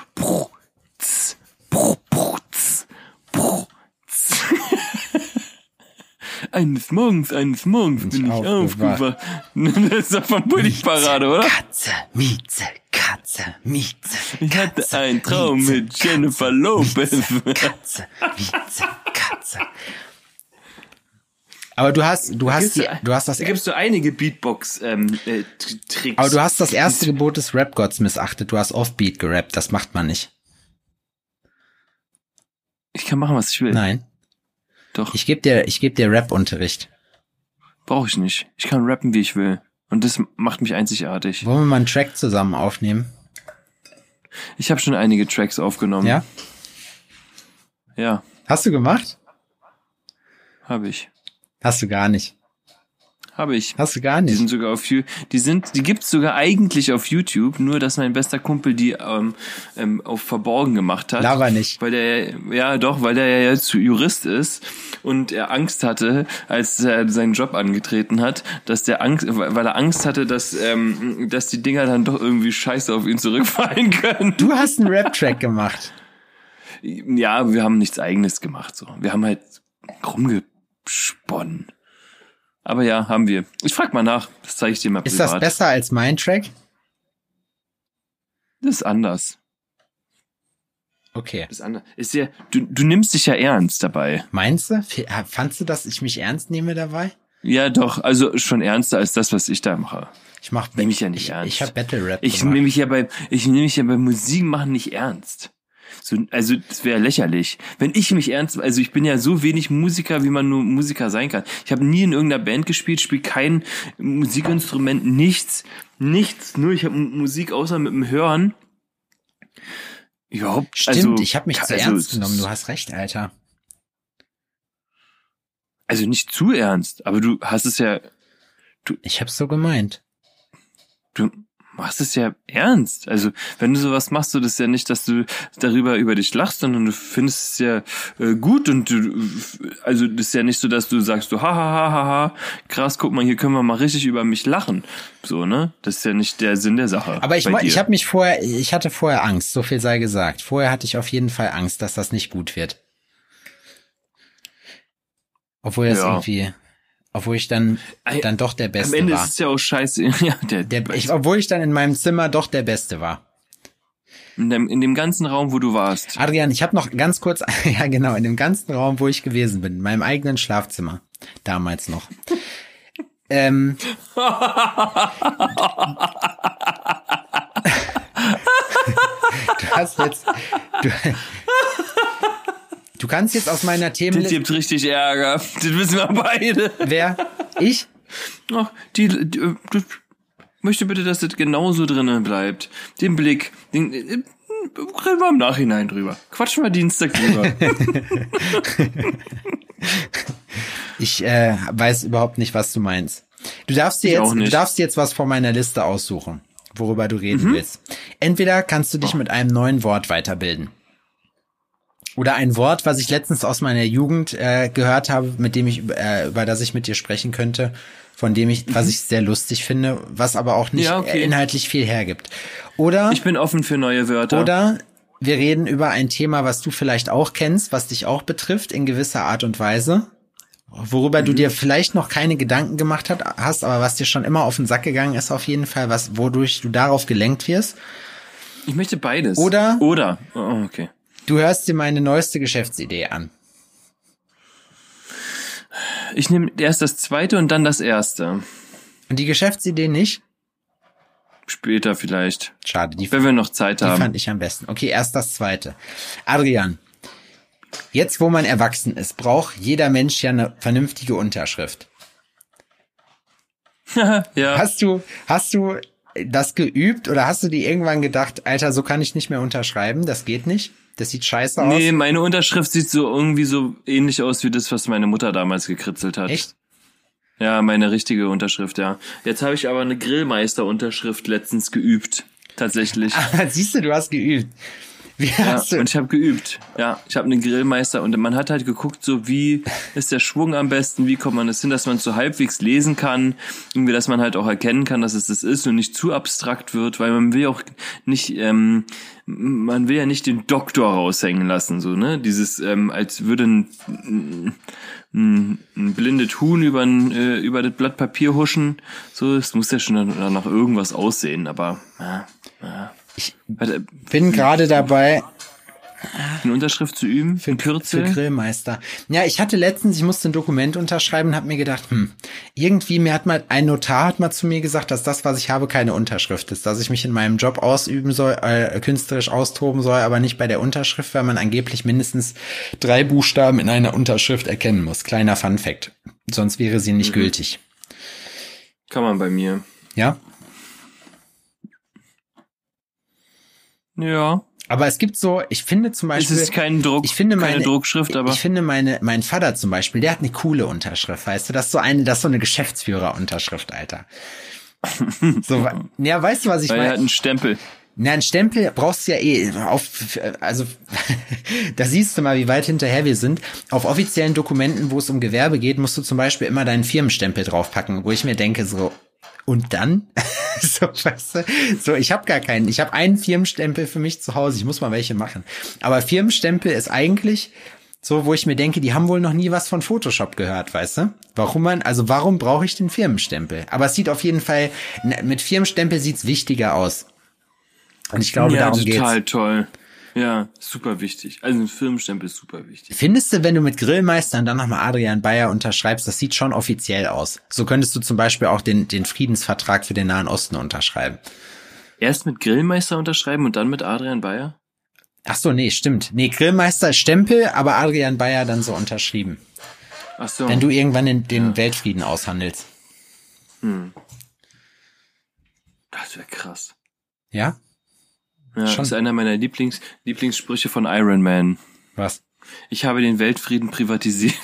Speaker 2: Eines Morgens, eines Morgens bin ich
Speaker 1: aufgewacht.
Speaker 2: aufgewacht. [laughs] Das ist doch von Bulli-Parade, oder?
Speaker 1: Katze, Mieze, Katze. Katze, Mieze.
Speaker 2: Ich hatte einen Traum mit Jennifer Lopez.
Speaker 1: Katze, Mieze, Katze. Aber du hast, du hast, die, du hast das,
Speaker 2: Da gibt's so einige Beatbox ähm, äh,
Speaker 1: aber du hast das erste Gebot des Rap-Gods missachtet. Du hast Offbeat gerappt. Das macht man nicht.
Speaker 2: ich kann machen, was ich will.
Speaker 1: Nein.
Speaker 2: Doch,
Speaker 1: Ich gebe dir, ich gebe dir Rap-Unterricht.
Speaker 2: brauche ich nicht. Ich kann rappen, wie ich will. Und das macht mich einzigartig.
Speaker 1: Wollen wir mal einen Track zusammen aufnehmen?
Speaker 2: Ich habe schon einige Tracks aufgenommen.
Speaker 1: Ja?
Speaker 2: Ja,
Speaker 1: Hast du gemacht?
Speaker 2: habe ich.
Speaker 1: Hast du gar nicht.
Speaker 2: Habe ich.
Speaker 1: Hast du gar
Speaker 2: Die
Speaker 1: nicht.
Speaker 2: sind sogar auf die sind, die gibt's sogar eigentlich auf YouTube, nur dass mein bester Kumpel die ähm, ähm, auf verborgen gemacht hat.
Speaker 1: Laber nicht.
Speaker 2: Weil der, ja doch, weil der ja jetzt Jurist ist und er Angst hatte, als er seinen Job angetreten hat, dass der Angst, weil er Angst hatte, dass, ähm, dass die Dinger dann doch irgendwie scheiße auf ihn zurückfallen [laughs] können.
Speaker 1: Du hast einen Rap-Track gemacht.
Speaker 2: Ja, wir haben nichts eigenes gemacht, so. Wir haben halt rumgesponnen. Aber ja, haben wir. Ich frag mal nach. Das zeige ich dir mal
Speaker 1: Ist
Speaker 2: privat.
Speaker 1: das besser als mein Track?
Speaker 2: Das ist anders.
Speaker 1: Okay.
Speaker 2: Das ist anders. Ist ja, du, du nimmst dich ja ernst dabei.
Speaker 1: Meinst du? Fandst du, dass ich mich ernst nehme dabei?
Speaker 2: Ja, doch. Also schon ernster als das, was ich da mache.
Speaker 1: Ich mach
Speaker 2: Nehm ich ja nicht
Speaker 1: ich,
Speaker 2: ernst.
Speaker 1: Ich hab Battle Rap
Speaker 2: Ich nehme mich ja bei, ich nehme mich ja bei Musik machen nicht ernst. So, also das wäre lächerlich. Wenn ich mich ernst, also ich bin ja so wenig Musiker, wie man nur Musiker sein kann. Ich habe nie in irgendeiner Band gespielt, spiele kein Musikinstrument, nichts, nichts. Nur ich habe Musik außer mit dem Hören. Überhaupt.
Speaker 1: Stimmt,
Speaker 2: also,
Speaker 1: ich habe mich zu
Speaker 2: also,
Speaker 1: ernst genommen. Du hast recht, Alter.
Speaker 2: Also nicht zu ernst, aber du hast es ja,
Speaker 1: Ich hab's so gemeint.
Speaker 2: du machst es ja ernst. Also wenn du sowas machst, so das ist ja nicht, dass du darüber über dich lachst, sondern du findest es ja äh, gut und du, also das ist ja nicht so, dass du sagst, du ha ha ha ha ha, krass, guck mal, hier können wir mal richtig über mich lachen. So, ne? Das ist ja nicht der Sinn der Sache.
Speaker 1: Aber ich, ich habe mich vorher, ich hatte vorher Angst, so viel sei gesagt. Vorher hatte ich auf jeden Fall Angst, dass das nicht gut wird. Obwohl das
Speaker 2: Ja.
Speaker 1: irgendwie, obwohl ich dann, dann doch der
Speaker 2: Am
Speaker 1: Beste
Speaker 2: Ende
Speaker 1: war.
Speaker 2: ist es ja auch scheiße. [laughs] Ja, der,
Speaker 1: Der, ich, obwohl ich dann in meinem Zimmer doch der Beste war.
Speaker 2: in, dem, in dem ganzen Raum, wo du warst.
Speaker 1: Adrian, ich habe noch ganz kurz, [laughs] ja genau, in dem ganzen Raum, wo ich gewesen bin, in meinem eigenen Schlafzimmer, damals noch. ähm, [laughs] du hast jetzt, du, du kannst jetzt aus meiner
Speaker 2: Das
Speaker 1: Themenliste,
Speaker 2: gibt richtig Ärger. Das wissen wir beide.
Speaker 1: wer? Ich?
Speaker 2: Ach, die, die, äh, du, möchte bitte, dass das genauso drinnen bleibt. Den Blick, den, äh, reden wir im Nachhinein drüber. Quatschen wir Dienstag drüber. [laughs]
Speaker 1: Ich äh, weiß überhaupt nicht, was du meinst. Du darfst dir
Speaker 2: Ich
Speaker 1: jetzt, du darfst jetzt was von meiner Liste aussuchen, worüber du
Speaker 2: Mhm.
Speaker 1: reden willst. Entweder kannst du
Speaker 2: Oh.
Speaker 1: dich mit einem neuen Wort weiterbilden. Oder ein Wort, was ich letztens aus meiner Jugend äh, gehört habe, mit dem ich äh, über das ich mit dir sprechen könnte, von dem ich, was ich sehr lustig finde, was aber auch nicht
Speaker 2: Mhm. Ja, okay.
Speaker 1: äh, inhaltlich viel hergibt. Oder
Speaker 2: Ich bin offen für neue Wörter.
Speaker 1: oder wir reden über ein Thema, was du vielleicht auch kennst, was dich auch betrifft in gewisser Art und Weise, worüber
Speaker 2: Mhm.
Speaker 1: du dir vielleicht noch keine Gedanken gemacht hat, hast, aber was dir schon immer auf den Sack gegangen ist auf jeden Fall, was wodurch du darauf gelenkt wirst.
Speaker 2: Ich möchte beides.
Speaker 1: Oder-
Speaker 2: Oder. Oh, okay.
Speaker 1: Du hörst dir meine neueste Geschäftsidee an.
Speaker 2: Ich nehme erst das zweite und dann das erste.
Speaker 1: Und die Geschäftsidee nicht?
Speaker 2: Später vielleicht.
Speaker 1: Schade, die,
Speaker 2: Wenn wir noch Zeit
Speaker 1: die
Speaker 2: haben.
Speaker 1: fand ich am besten. Okay, erst das zweite. Adrian, jetzt wo man erwachsen ist, braucht jeder Mensch ja eine vernünftige Unterschrift. [laughs]
Speaker 2: ja.
Speaker 1: Hast du, hast du das geübt oder hast du dir irgendwann gedacht, Alter, so kann ich nicht mehr unterschreiben, das geht nicht? Das sieht scheiße aus.
Speaker 2: Nee, meine Unterschrift sieht so irgendwie so ähnlich aus wie das, was meine Mutter damals gekritzelt hat.
Speaker 1: Echt?
Speaker 2: Ja, meine richtige Unterschrift, ja. Jetzt habe ich aber eine Grillmeister-Unterschrift letztens geübt. Tatsächlich. [laughs]
Speaker 1: Ah, Siehst du, du hast geübt. Wie
Speaker 2: Ja,
Speaker 1: hast du,
Speaker 2: und ich habe geübt. Ja, ich habe einen Grillmeister und man hat halt geguckt, so wie ist der Schwung am besten, wie kommt man das hin, dass man so halbwegs lesen kann, irgendwie, dass man halt auch erkennen kann, dass es das ist und nicht zu abstrakt wird, weil man will ja auch nicht, ähm, man will ja nicht den Doktor raushängen lassen, so ne, dieses, ähm, als würde ein, ein, ein blindet Huhn über, ein, äh, über das Blatt Papier huschen, so, es muss ja schon dann- nach irgendwas aussehen, aber ja, ja.
Speaker 1: Ich bin gerade dabei,
Speaker 2: eine Unterschrift zu üben,
Speaker 1: für,
Speaker 2: ein Kürzel.
Speaker 1: für Grillmeister. Ja, ich hatte letztens, ich musste ein Dokument unterschreiben und habe mir gedacht, hm, irgendwie mir hat mal ein Notar hat mal zu mir gesagt, dass das, was ich habe, keine Unterschrift ist, dass ich mich in meinem Job ausüben soll, äh, künstlerisch austoben soll, aber nicht bei der Unterschrift, weil man angeblich mindestens drei Buchstaben in einer Unterschrift erkennen muss. Kleiner Fun Fact. Sonst wäre sie nicht
Speaker 2: Mhm.
Speaker 1: gültig.
Speaker 2: Kann man bei mir.
Speaker 1: Ja?
Speaker 2: Ja.
Speaker 1: Aber es gibt so, ich finde zum
Speaker 2: Es
Speaker 1: Beispiel.
Speaker 2: ist kein Druck,
Speaker 1: ich finde
Speaker 2: keine
Speaker 1: meine,
Speaker 2: Druckschrift, aber
Speaker 1: Ich finde meine, mein Vater zum Beispiel, der hat eine coole Unterschrift, weißt du, das ist so eine, das ist so eine Geschäftsführer-Unterschrift, Alter. [laughs] so, ja, weißt du, was ich
Speaker 2: weil er hat
Speaker 1: meine?
Speaker 2: einen Stempel.
Speaker 1: Na, ein Stempel brauchst du ja eh auf, also, [laughs] da siehst du mal, wie weit hinterher wir sind. Auf offiziellen Dokumenten, wo es um Gewerbe geht, musst du zum Beispiel immer deinen Firmenstempel draufpacken, wo ich mir denke, so, und dann? [laughs] so, weißt du, so, ich habe gar keinen. Ich habe einen Firmenstempel für mich zu Hause. Ich muss mal welche machen. Aber Firmenstempel ist eigentlich so, wo ich mir denke, die haben wohl noch nie was von Photoshop gehört, weißt du? Warum man, also warum brauche ich den Firmenstempel? Aber es sieht auf jeden Fall, mit Firmenstempel sieht's wichtiger aus. Und ich glaube,
Speaker 2: ja,
Speaker 1: darum
Speaker 2: total
Speaker 1: geht's.
Speaker 2: toll. Ja, super wichtig. Also ein Firmenstempel ist super wichtig.
Speaker 1: Findest du, wenn du mit Grillmeister und dann nochmal Adrian Bayer unterschreibst, das sieht schon offiziell aus. So könntest du zum Beispiel auch den, den Friedensvertrag für den Nahen Osten unterschreiben.
Speaker 2: Erst mit Grillmeister unterschreiben und dann mit Adrian Bayer?
Speaker 1: Ach so, nee, stimmt. Nee, Grillmeister ist Stempel, aber Adrian Bayer dann so unterschrieben.
Speaker 2: Ach so.
Speaker 1: Wenn du irgendwann den, den Weltfrieden aushandelst.
Speaker 2: das wäre krass.
Speaker 1: Ja?
Speaker 2: Ja,
Speaker 1: Schon.
Speaker 2: das ist einer meiner Lieblings Lieblingssprüche von Iron Man.
Speaker 1: Was?
Speaker 2: Ich habe den Weltfrieden privatisiert.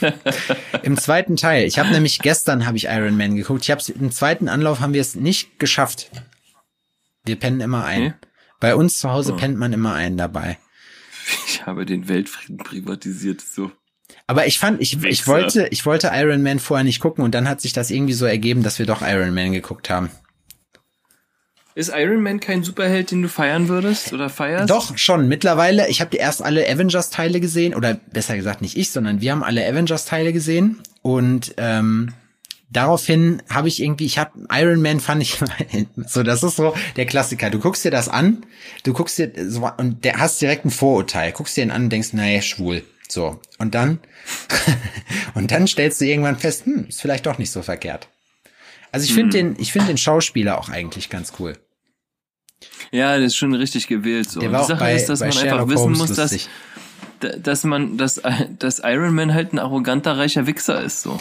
Speaker 2: [laughs]
Speaker 1: Im zweiten Teil. Ich habe nämlich gestern habe ich Iron Man geguckt. Ich habe im zweiten Anlauf haben wir es nicht geschafft. Wir pennen immer ein.
Speaker 2: Okay.
Speaker 1: Bei uns zu Hause
Speaker 2: Oh.
Speaker 1: pennt man immer ein dabei.
Speaker 2: ich habe den Weltfrieden privatisiert. So.
Speaker 1: Aber ich fand, ich, ich wollte, ich wollte Iron Man vorher nicht gucken und dann hat sich das irgendwie so ergeben, dass wir doch Iron Man geguckt haben.
Speaker 2: Ist Iron Man kein Superheld, den du feiern würdest oder feierst?
Speaker 1: Doch, schon. Mittlerweile, ich habe erst alle Avengers-Teile gesehen, oder besser gesagt nicht ich, sondern wir haben alle Avengers-Teile gesehen. Und ähm, daraufhin habe ich irgendwie, ich habe Iron Man fand ich [laughs] so, das ist so der Klassiker. Du guckst dir das an, du guckst dir so und der hast direkt ein Vorurteil, guckst dir den an und denkst, naja, schwul. So. Und dann, [laughs] und dann stellst du irgendwann fest, hm, ist vielleicht doch nicht so verkehrt. Also ich finde den, ich finde den Schauspieler auch eigentlich ganz cool.
Speaker 2: Ja, das ist schon richtig gewählt. So. Die Sache
Speaker 1: bei,
Speaker 2: ist, dass man einfach
Speaker 1: Sherlock
Speaker 2: wissen
Speaker 1: Holmes
Speaker 2: muss, dass,
Speaker 1: lustig.
Speaker 2: dass man, dass, dass Iron Man halt ein arroganter, reicher Wichser ist. So.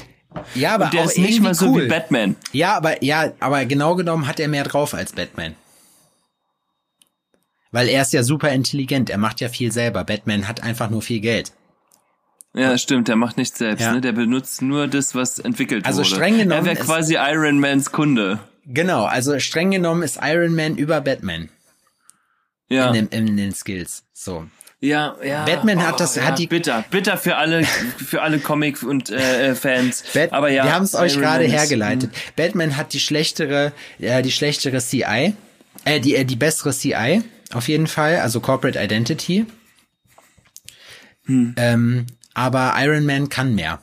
Speaker 1: Ja, aber
Speaker 2: Und der
Speaker 1: auch
Speaker 2: ist nicht mal so
Speaker 1: cool.
Speaker 2: wie Batman.
Speaker 1: Ja, aber ja, aber genau genommen hat er mehr drauf als Batman. Weil er ist ja super intelligent, er macht ja viel selber. Batman hat einfach nur viel Geld.
Speaker 2: Ja, stimmt, der macht nichts selbst,
Speaker 1: Ja.
Speaker 2: ne? Der benutzt nur das, was entwickelt
Speaker 1: Also
Speaker 2: wurde.
Speaker 1: streng genommen
Speaker 2: Er wäre quasi Iron Mans Kunde.
Speaker 1: Genau, also streng genommen ist Iron Man über Batman
Speaker 2: Ja.
Speaker 1: in, den, in den Skills. So.
Speaker 2: Ja, ja.
Speaker 1: Batman hat das- hat die-
Speaker 2: bitter, bitter für alle, für alle Comic und äh, äh, Fans.
Speaker 1: Bat
Speaker 2: Aber ja,
Speaker 1: wir haben es euch gerade hergeleitet. Batman hat die schlechtere, äh, die schlechtere CI, äh, die, äh, die bessere CI, auf jeden Fall, also Corporate Identity.
Speaker 2: Hm.
Speaker 1: Ähm, aber Iron Man kann mehr.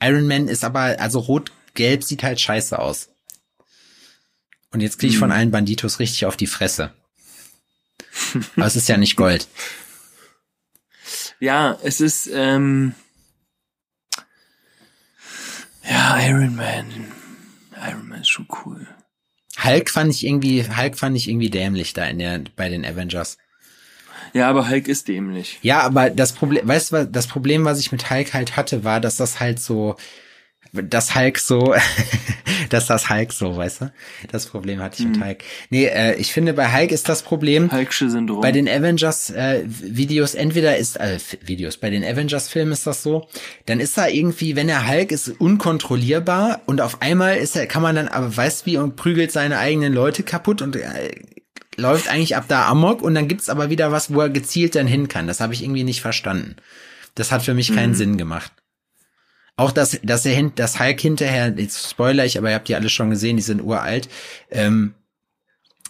Speaker 1: Iron Man ist aber, also rot-gelb sieht halt scheiße aus. Und jetzt kriege ich von allen Banditos richtig auf die Fresse. Aber es ist ja nicht Gold.
Speaker 2: Ja, es ist ähm, ja Iron Man. Iron Man ist schon cool.
Speaker 1: Hulk fand ich irgendwie, Hulk fand ich irgendwie dämlich da in der, bei den Avengers.
Speaker 2: Ja, aber Hulk ist dämlich.
Speaker 1: Ja, aber das Problem, weißt du, das Problem, was ich mit Hulk halt hatte, war, dass das halt so, das Hulk so, [laughs] dass das Hulk so, weißt du? Das Problem hatte ich mit Hulk. Nee, äh, ich finde, bei Hulk ist das Problem,
Speaker 2: Hulksche Syndrom.
Speaker 1: bei den Avengers äh, Videos entweder ist äh, Videos bei den Avengers Filmen ist das so, dann ist da irgendwie, wenn er Hulk ist unkontrollierbar und auf einmal ist er kann man dann aber weiß wie und prügelt seine eigenen Leute kaputt und äh, läuft eigentlich ab da amok und dann gibt's aber wieder was, wo er gezielt dann hin kann. Das habe ich irgendwie nicht verstanden. Das hat für mich keinen Sinn gemacht. Auch dass, dass er hin, das Hulk hinterher, jetzt spoiler ich, aber ihr habt die alle schon gesehen, die sind uralt, ähm,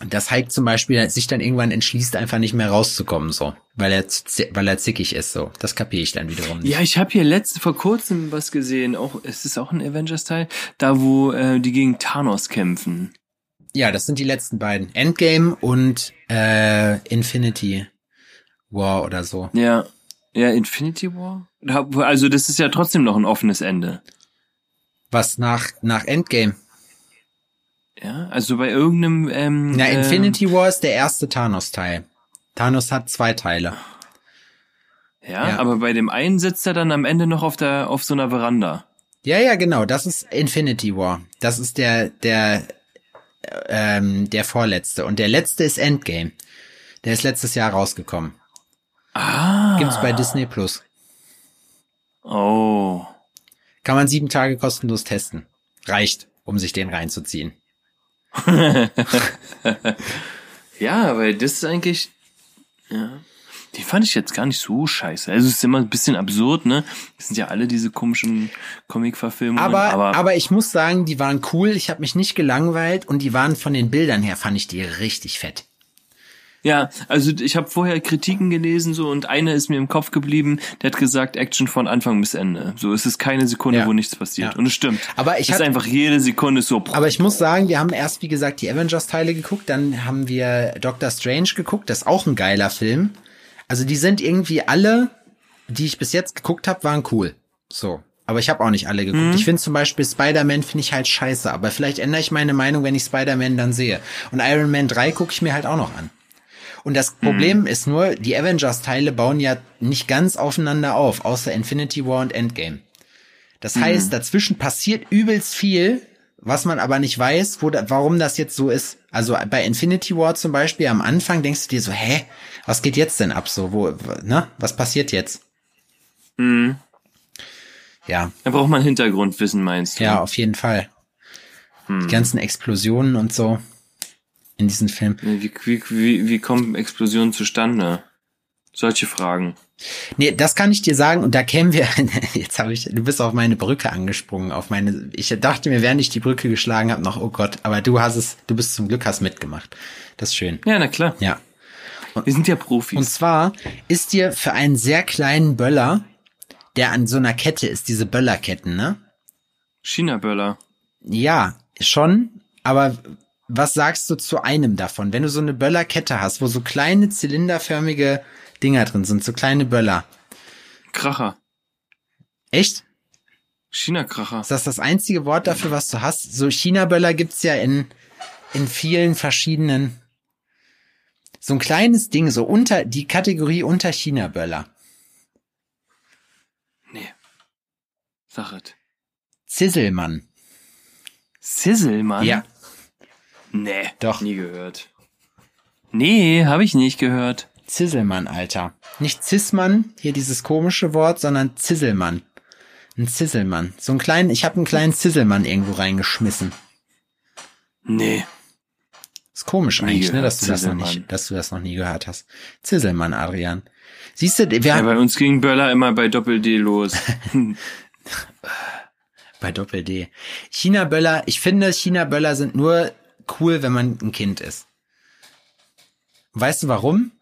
Speaker 1: dass Hulk zum Beispiel sich dann irgendwann entschließt, einfach nicht mehr rauszukommen, so, weil er, weil er zickig ist, so. Das kapiere ich dann wiederum nicht.
Speaker 2: Ja, ich habe hier letzt vor kurzem was gesehen. Auch es ist auch ein Avengers Teil, da wo äh, die gegen Thanos kämpfen.
Speaker 1: Ja, das sind die letzten beiden. Endgame und äh, Infinity War oder so.
Speaker 2: Ja. Ja, Infinity War? Also das ist ja trotzdem noch ein offenes Ende.
Speaker 1: Was nach, nach Endgame?
Speaker 2: Ja, also bei irgendeinem ähm,
Speaker 1: Na,
Speaker 2: äh,
Speaker 1: Infinity War ist der erste Thanos-Teil. Thanos hat zwei Teile.
Speaker 2: ja,
Speaker 1: ja.
Speaker 2: aber bei dem einen sitzt er dann am Ende noch auf der auf so einer Veranda.
Speaker 1: Ja, ja, genau. Das ist Infinity War. Das ist der, der, ähm, der vorletzte. Und der letzte ist Endgame. Der ist letztes Jahr rausgekommen.
Speaker 2: Ah.
Speaker 1: Gibt's bei Disney Plus.
Speaker 2: Oh.
Speaker 1: Kann man sieben Tage kostenlos testen. Reicht, um sich den reinzuziehen. [laughs]
Speaker 2: Ja, weil das ist eigentlich, ja, die fand ich jetzt gar nicht so scheiße. Also es ist immer ein bisschen absurd, ne? Das sind ja alle diese komischen Comic-Verfilmungen.
Speaker 1: Aber,
Speaker 2: aber,
Speaker 1: aber, ich muss sagen, die waren cool. Ich habe mich nicht gelangweilt und die waren von den Bildern her, fand ich die richtig fett.
Speaker 2: Ja, also ich habe vorher Kritiken gelesen so und eine ist mir im Kopf geblieben. Der hat gesagt, Action von Anfang bis Ende. So es ist keine Sekunde,
Speaker 1: Ja.
Speaker 2: wo nichts passiert.
Speaker 1: Ja.
Speaker 2: Und es stimmt.
Speaker 1: Aber ich
Speaker 2: es ist
Speaker 1: hab-
Speaker 2: einfach jede Sekunde so.
Speaker 1: Aber ich muss sagen, wir haben erst, wie gesagt, die Avengers-Teile geguckt, dann haben wir Doctor Strange geguckt, das ist auch ein geiler Film. Also die sind irgendwie alle, die ich bis jetzt geguckt habe, waren cool. So. Aber ich habe auch nicht alle geguckt. Ich finde zum Beispiel Spider-Man finde ich halt scheiße, aber vielleicht ändere ich meine Meinung, wenn ich Spider-Man dann sehe. Und Iron Man 3 gucke ich mir halt auch noch an. Und das Problem ist nur, die Avengers-Teile bauen ja nicht ganz aufeinander auf, außer Infinity War und Endgame. Das heißt, dazwischen passiert übelst viel, was man aber nicht weiß, wo warum das jetzt so ist. Also bei Infinity War zum Beispiel am Anfang denkst du dir so, hä, was geht jetzt denn ab so, wo, ne, was passiert jetzt?
Speaker 2: Mhm.
Speaker 1: Ja,
Speaker 2: Da braucht man Hintergrundwissen, meinst du?
Speaker 1: ja, auf jeden Fall. Die ganzen Explosionen und so in diesem Film.
Speaker 2: Wie, wie, wie, wie kommen Explosionen zustande? Solche Fragen.
Speaker 1: Nee, das kann ich dir sagen und da kämen wir, [laughs] jetzt habe ich, du bist auf meine Brücke angesprungen, auf meine, ich dachte mir, während ich die Brücke geschlagen habe, noch, oh Gott, aber du hast es, du bist zum Glück, hast mitgemacht. Das ist schön.
Speaker 2: Ja, na klar.
Speaker 1: Ja.
Speaker 2: Wir sind ja Profis.
Speaker 1: Und zwar ist dir für einen sehr kleinen Böller, der an so einer Kette ist, diese Böllerketten, ne?
Speaker 2: China-Böller.
Speaker 1: Ja, schon, aber was sagst du zu einem davon? Wenn du so eine Böllerkette hast, wo so kleine zylinderförmige Dinger drin sind, so kleine Böller.
Speaker 2: Kracher.
Speaker 1: Echt?
Speaker 2: China-Kracher.
Speaker 1: Ist das das einzige Wort dafür, was du hast? So China-Böller gibt's ja in, in vielen verschiedenen. So ein kleines Ding, so unter, die Kategorie unter China-Böller.
Speaker 2: Nee. Sag es.
Speaker 1: Zisselmann.
Speaker 2: Sizzlemann?
Speaker 1: Ja.
Speaker 2: Nee.
Speaker 1: Doch.
Speaker 2: Nie gehört. Nee, habe ich nicht gehört.
Speaker 1: Zisselmann, Alter. Nicht Zismann, hier dieses komische Wort, sondern Zisselmann. Ein Zisselmann. So ein kleinen, ich habe einen kleinen Zisselmann irgendwo reingeschmissen.
Speaker 2: Nee.
Speaker 1: Ist komisch eigentlich, ne,
Speaker 2: gehört,
Speaker 1: dass du das noch nicht, dass du das noch nie gehört hast. Zisselmann, Adrian. Siehst du, wir
Speaker 2: Ja,
Speaker 1: haben
Speaker 2: bei uns ging Böller immer bei Doppel-D los. [laughs] [laughs]
Speaker 1: bei Doppel D. China-Böller, ich finde, China-Böller sind nur cool, wenn man ein Kind ist. Weißt du warum?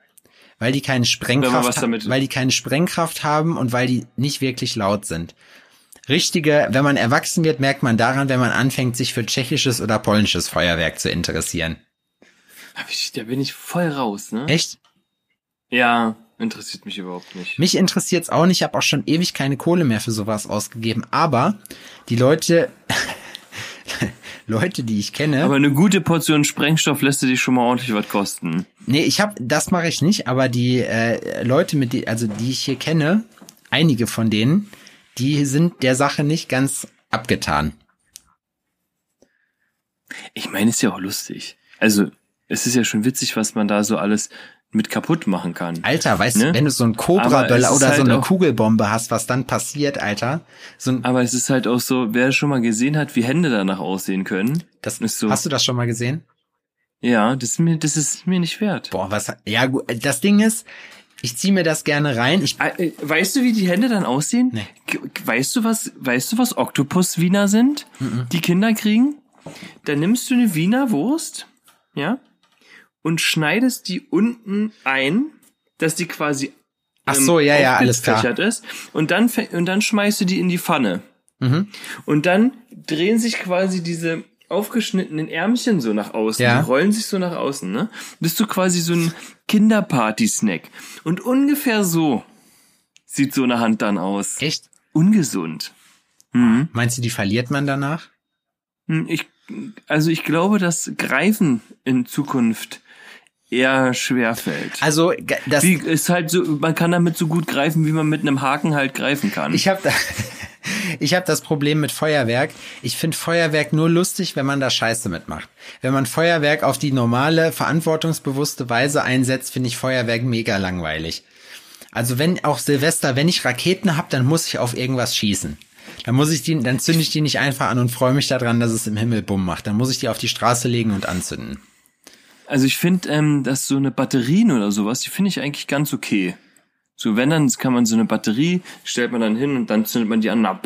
Speaker 1: Weil die keine Sprengkraft, weil die keine Sprengkraft haben und weil die nicht wirklich laut sind. Richtige, wenn man erwachsen wird, merkt man daran, wenn man anfängt, sich für tschechisches oder polnisches Feuerwerk zu interessieren.
Speaker 2: Da bin ich voll raus, ne?
Speaker 1: Echt?
Speaker 2: Ja, interessiert mich überhaupt nicht.
Speaker 1: Mich interessiert's auch nicht, ich habe auch schon ewig keine Kohle mehr für sowas ausgegeben, aber die Leute, Leute, die ich kenne,
Speaker 2: Aber eine gute Portion Sprengstoff lässt dich schon mal ordentlich was kosten.
Speaker 1: nee, ich habe, das mache ich nicht, aber die äh, Leute, mit die, also die ich hier kenne, einige von denen, die sind der Sache nicht ganz abgetan.
Speaker 2: Ich meine, ist ja auch lustig. Also, es ist ja schon witzig, was man da so alles mit kaputt machen kann.
Speaker 1: Alter, weißt
Speaker 2: Ne?
Speaker 1: du, wenn du so ein Cobra-Böller oder so
Speaker 2: halt
Speaker 1: eine
Speaker 2: auch-
Speaker 1: Kugelbombe hast, was dann passiert, Alter? So ein,
Speaker 2: Aber es ist halt auch so, wer schon mal gesehen hat, wie Hände danach aussehen können.
Speaker 1: das,
Speaker 2: ist so.
Speaker 1: Hast du das schon mal gesehen?
Speaker 2: Ja, das ist mir, das ist mir nicht wert.
Speaker 1: Boah, was, ja gut, das Ding ist, ich zieh mir das gerne rein. Ich,
Speaker 2: Äh, Weißt du, wie die Hände dann aussehen?
Speaker 1: Nee.
Speaker 2: Weißt du, was, weißt du, was Oktopus-Wiener sind? Die Kinder kriegen? Dann nimmst du eine Wiener Wurst, ja, und schneidest die unten ein, dass die quasi
Speaker 1: Ach so, ja, ja, alles klar.
Speaker 2: ist. Und dann, und dann schmeißt du die in die Pfanne.
Speaker 1: Mhm.
Speaker 2: Und dann drehen sich quasi diese aufgeschnittenen Ärmchen so nach außen.
Speaker 1: Ja.
Speaker 2: Die rollen sich so nach außen, ne? Bist du quasi so ein Kinderparty-Snack. Und ungefähr so sieht so eine Hand dann aus.
Speaker 1: Echt?
Speaker 2: Ungesund.
Speaker 1: Meinst du, die verliert man danach?
Speaker 2: Hm, Ich, also ich glaube, dass Greifen in Zukunft eher schwer fällt.
Speaker 1: Also, das,
Speaker 2: Wie, ist halt so, man kann damit so gut greifen, wie man mit einem Haken halt greifen kann.
Speaker 1: ich habe da, [laughs] ich habe das Problem mit Feuerwerk. Ich finde Feuerwerk nur lustig, wenn man da Scheiße mitmacht. Wenn man Feuerwerk auf die normale, verantwortungsbewusste Weise einsetzt, finde ich Feuerwerk mega langweilig. Also wenn auch Silvester, wenn ich Raketen hab, dann muss ich auf irgendwas schießen. Dann muss ich die, dann zünde ich die nicht einfach an und freue mich daran, dass es im Himmel Bumm macht. Dann muss ich die auf die Straße legen und anzünden.
Speaker 2: Also ich finde, ähm, dass so eine Batterien oder sowas, die finde ich eigentlich ganz okay. So, wenn dann kann man so eine Batterie, stellt man dann hin und dann zündet man die an, na,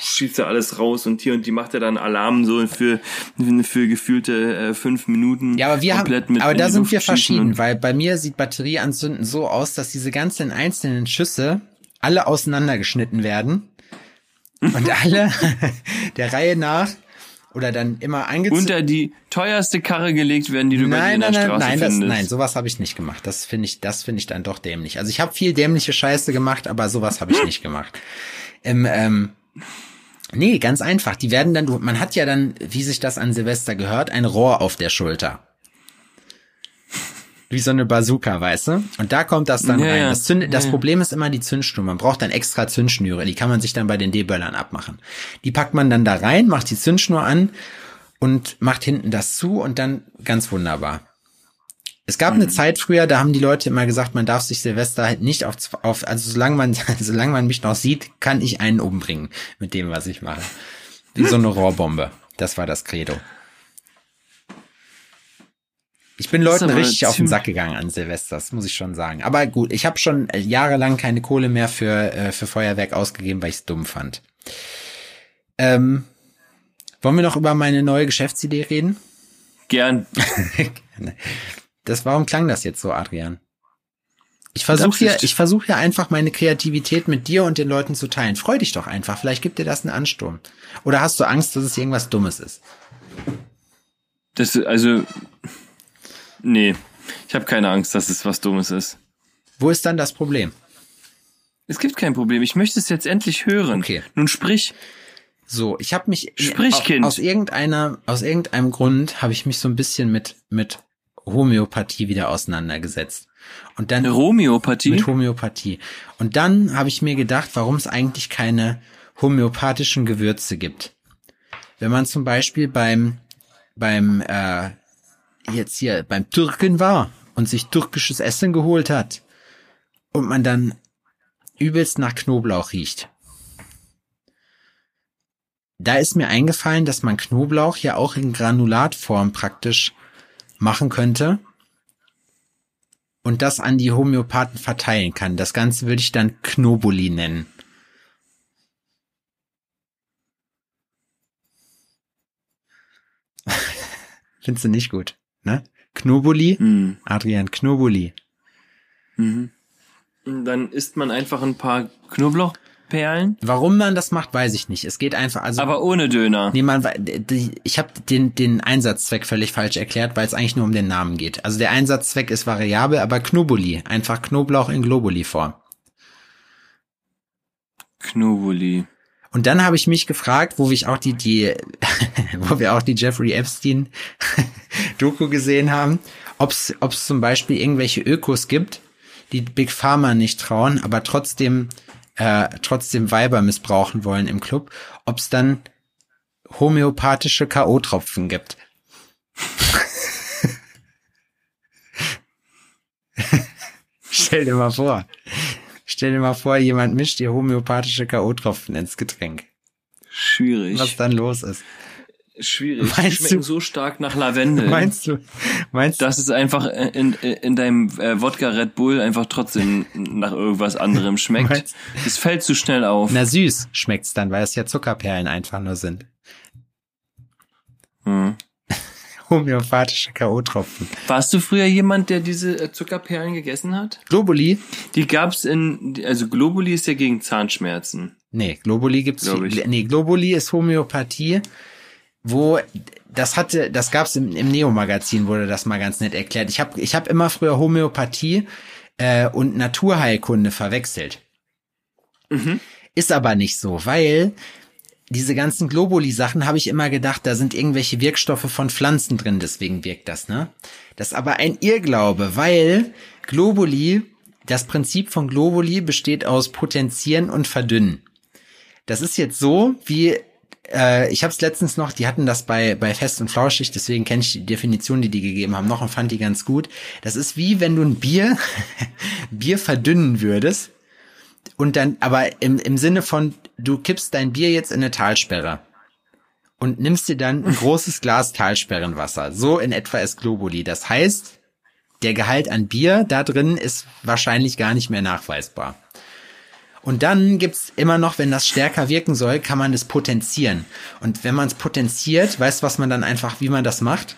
Speaker 2: schießt da alles raus und hier und die macht ja dann Alarm so für, für gefühlte äh, fünf Minuten.
Speaker 1: Ja, aber wir haben,
Speaker 2: komplett mit
Speaker 1: aber da sind wir verschieden, weil bei mir sieht Batterieanzünden so aus, dass diese ganzen einzelnen Schüsse alle auseinandergeschnitten werden und alle [laughs] der Reihe nach oder dann immer angezündet.
Speaker 2: unter die teuerste Karre gelegt werden, die du bei dir
Speaker 1: Nein,
Speaker 2: in der
Speaker 1: nein, nein, nein, das,
Speaker 2: findest.
Speaker 1: nein, sowas habe ich nicht gemacht. Das finde ich, das finde ich dann doch dämlich. Also ich habe viel dämliche Scheiße gemacht, aber sowas habe ich nicht gemacht. Ähm, ähm, nee, ganz einfach. Die werden dann, du- man hat ja dann, wie sich das an Silvester gehört, ein Rohr auf der Schulter. Wie so eine Bazooka, weißt du? Und da kommt das dann
Speaker 2: Ja,
Speaker 1: rein. Das, Zünd, das
Speaker 2: Ja, ja.
Speaker 1: Problem ist immer die Zündschnur. Man braucht dann extra Zündschnüre. Die kann man sich dann bei den D-Böllern abmachen. Die packt man dann da rein, macht die Zündschnur an und macht hinten das zu und dann ganz wunderbar. Es gab
Speaker 2: Mhm.
Speaker 1: eine Zeit früher, da haben die Leute immer gesagt, man darf sich Silvester halt nicht auf, auf also solange man, [laughs] solange man mich noch sieht, kann ich einen umbringen mit dem, was ich mache. Wie so eine Rohrbombe. Das war das Credo. Ich bin Leuten richtig auf den Sack gegangen an Silvester, das muss ich schon sagen. Aber gut, ich habe schon äh, jahrelang keine Kohle mehr für, äh, für Feuerwerk ausgegeben, weil ich es dumm fand. Ähm, wollen wir noch über meine neue Geschäftsidee reden?
Speaker 2: Gern. [laughs]
Speaker 1: Das, warum klang das jetzt so, Adrian? Ich versuche hier, ich versuche hier einfach meine Kreativität mit dir und den Leuten zu teilen. Freu dich doch einfach. Vielleicht gibt dir das einen Ansturm. Oder hast du Angst, dass es irgendwas Dummes ist?
Speaker 2: Das, also, nee. Ich habe keine Angst, dass es was Dummes ist.
Speaker 1: Wo ist dann das Problem?
Speaker 2: Es gibt kein Problem. Ich möchte es jetzt endlich hören.
Speaker 1: Okay.
Speaker 2: Nun sprich.
Speaker 1: So, ich habe mich
Speaker 2: Sprich,
Speaker 1: aus,
Speaker 2: Kind.
Speaker 1: aus irgendeiner aus irgendeinem Grund habe ich mich so ein bisschen mit mit Homöopathie wieder auseinandergesetzt. Und dann
Speaker 2: Homöopathie.
Speaker 1: mit Homöopathie. Und dann habe ich mir gedacht, warum es eigentlich keine homöopathischen Gewürze gibt. Wenn man zum Beispiel beim beim äh, jetzt hier beim Türken war und sich türkisches Essen geholt hat und man dann übelst nach Knoblauch riecht. Da ist mir eingefallen, dass man Knoblauch ja auch in Granulatform praktisch machen könnte und das an die Homöopathen verteilen kann. Das Ganze würde ich dann Knobuli nennen. [laughs] Findest du nicht gut, ne? Knobuli?
Speaker 2: Hm.
Speaker 1: Adrian, Knobuli.
Speaker 2: Mhm. Dann isst man einfach ein paar Knoblauchperlen,
Speaker 1: Warum man das macht, weiß ich nicht. Es geht einfach, also
Speaker 2: aber ohne Döner.
Speaker 1: Nee, man, ich habe den, den Einsatzzweck völlig falsch erklärt, weil es eigentlich nur um den Namen geht. Also der Einsatzzweck ist variabel, aber Knobuli, einfach Knoblauch in Globuli-Form.
Speaker 2: Knobuli.
Speaker 1: Und dann habe ich mich gefragt, wo ich auch die, die, [laughs] wo wir auch die Jeffrey Epstein [laughs] Doku gesehen haben, ob es zum Beispiel irgendwelche Ökos gibt, die Big Pharma nicht trauen, aber trotzdem, äh, trotzdem Weiber missbrauchen wollen im Club, ob es dann homöopathische K.O.-Tropfen gibt. [laughs] Stell dir mal vor. Stell dir mal vor, jemand mischt dir homöopathische K.O.-Tropfen ins Getränk.
Speaker 2: Schwierig.
Speaker 1: Was dann los ist.
Speaker 2: Schwierig.
Speaker 1: Meinst
Speaker 2: Die schmecken
Speaker 1: du-
Speaker 2: so stark nach Lavendel. [laughs]
Speaker 1: Meinst du, meinst du,
Speaker 2: dass es einfach in, in, in deinem äh, Wodka Red Bull einfach trotzdem nach irgendwas anderem schmeckt.
Speaker 1: Meinst-
Speaker 2: Es fällt zu schnell auf.
Speaker 1: na süß schmeckt's dann, weil es ja Zuckerperlen einfach nur sind.
Speaker 2: Hm.
Speaker 1: Homöopathische K.O.-Tropfen.
Speaker 2: Warst du früher jemand, der diese äh, Zuckerperlen gegessen hat?
Speaker 1: Globuli?
Speaker 2: Die gab's in, also Globuli ist ja gegen Zahnschmerzen.
Speaker 1: Nee, Globuli gibt's.
Speaker 2: Glaub.
Speaker 1: Nee, Globuli ist Homöopathie wo das hatte, das gab's im, im Neo-Magazin, wurde das mal ganz nett erklärt. Ich habe ich hab immer früher Homöopathie äh, und Naturheilkunde verwechselt.
Speaker 2: Mhm.
Speaker 1: Ist aber nicht so, weil diese ganzen Globuli-Sachen habe ich immer gedacht, da sind irgendwelche Wirkstoffe von Pflanzen drin, deswegen wirkt das, ne? Das ist aber ein Irrglaube, weil Globuli, das Prinzip von Globuli besteht aus Potenzieren und Verdünnen. Das ist jetzt so, wie äh, ich habe es letztens noch, die hatten das bei bei Fest und Flauschig, deswegen kenne ich die Definition, die die gegeben haben, noch und fand die ganz gut. Das ist wie wenn du ein Bier [laughs] Bier verdünnen würdest und dann, aber im im Sinne von du kippst dein Bier jetzt in eine Talsperre und nimmst dir dann ein großes [laughs] Glas Talsperrenwasser. So in etwa ist Globuli. Das heißt, der Gehalt an Bier da drin ist wahrscheinlich gar nicht mehr nachweisbar. Und dann gibt's immer noch, wenn das stärker wirken soll, kann man es potenzieren. Und wenn man es potenziert, weißt du, was man dann einfach, wie man das macht?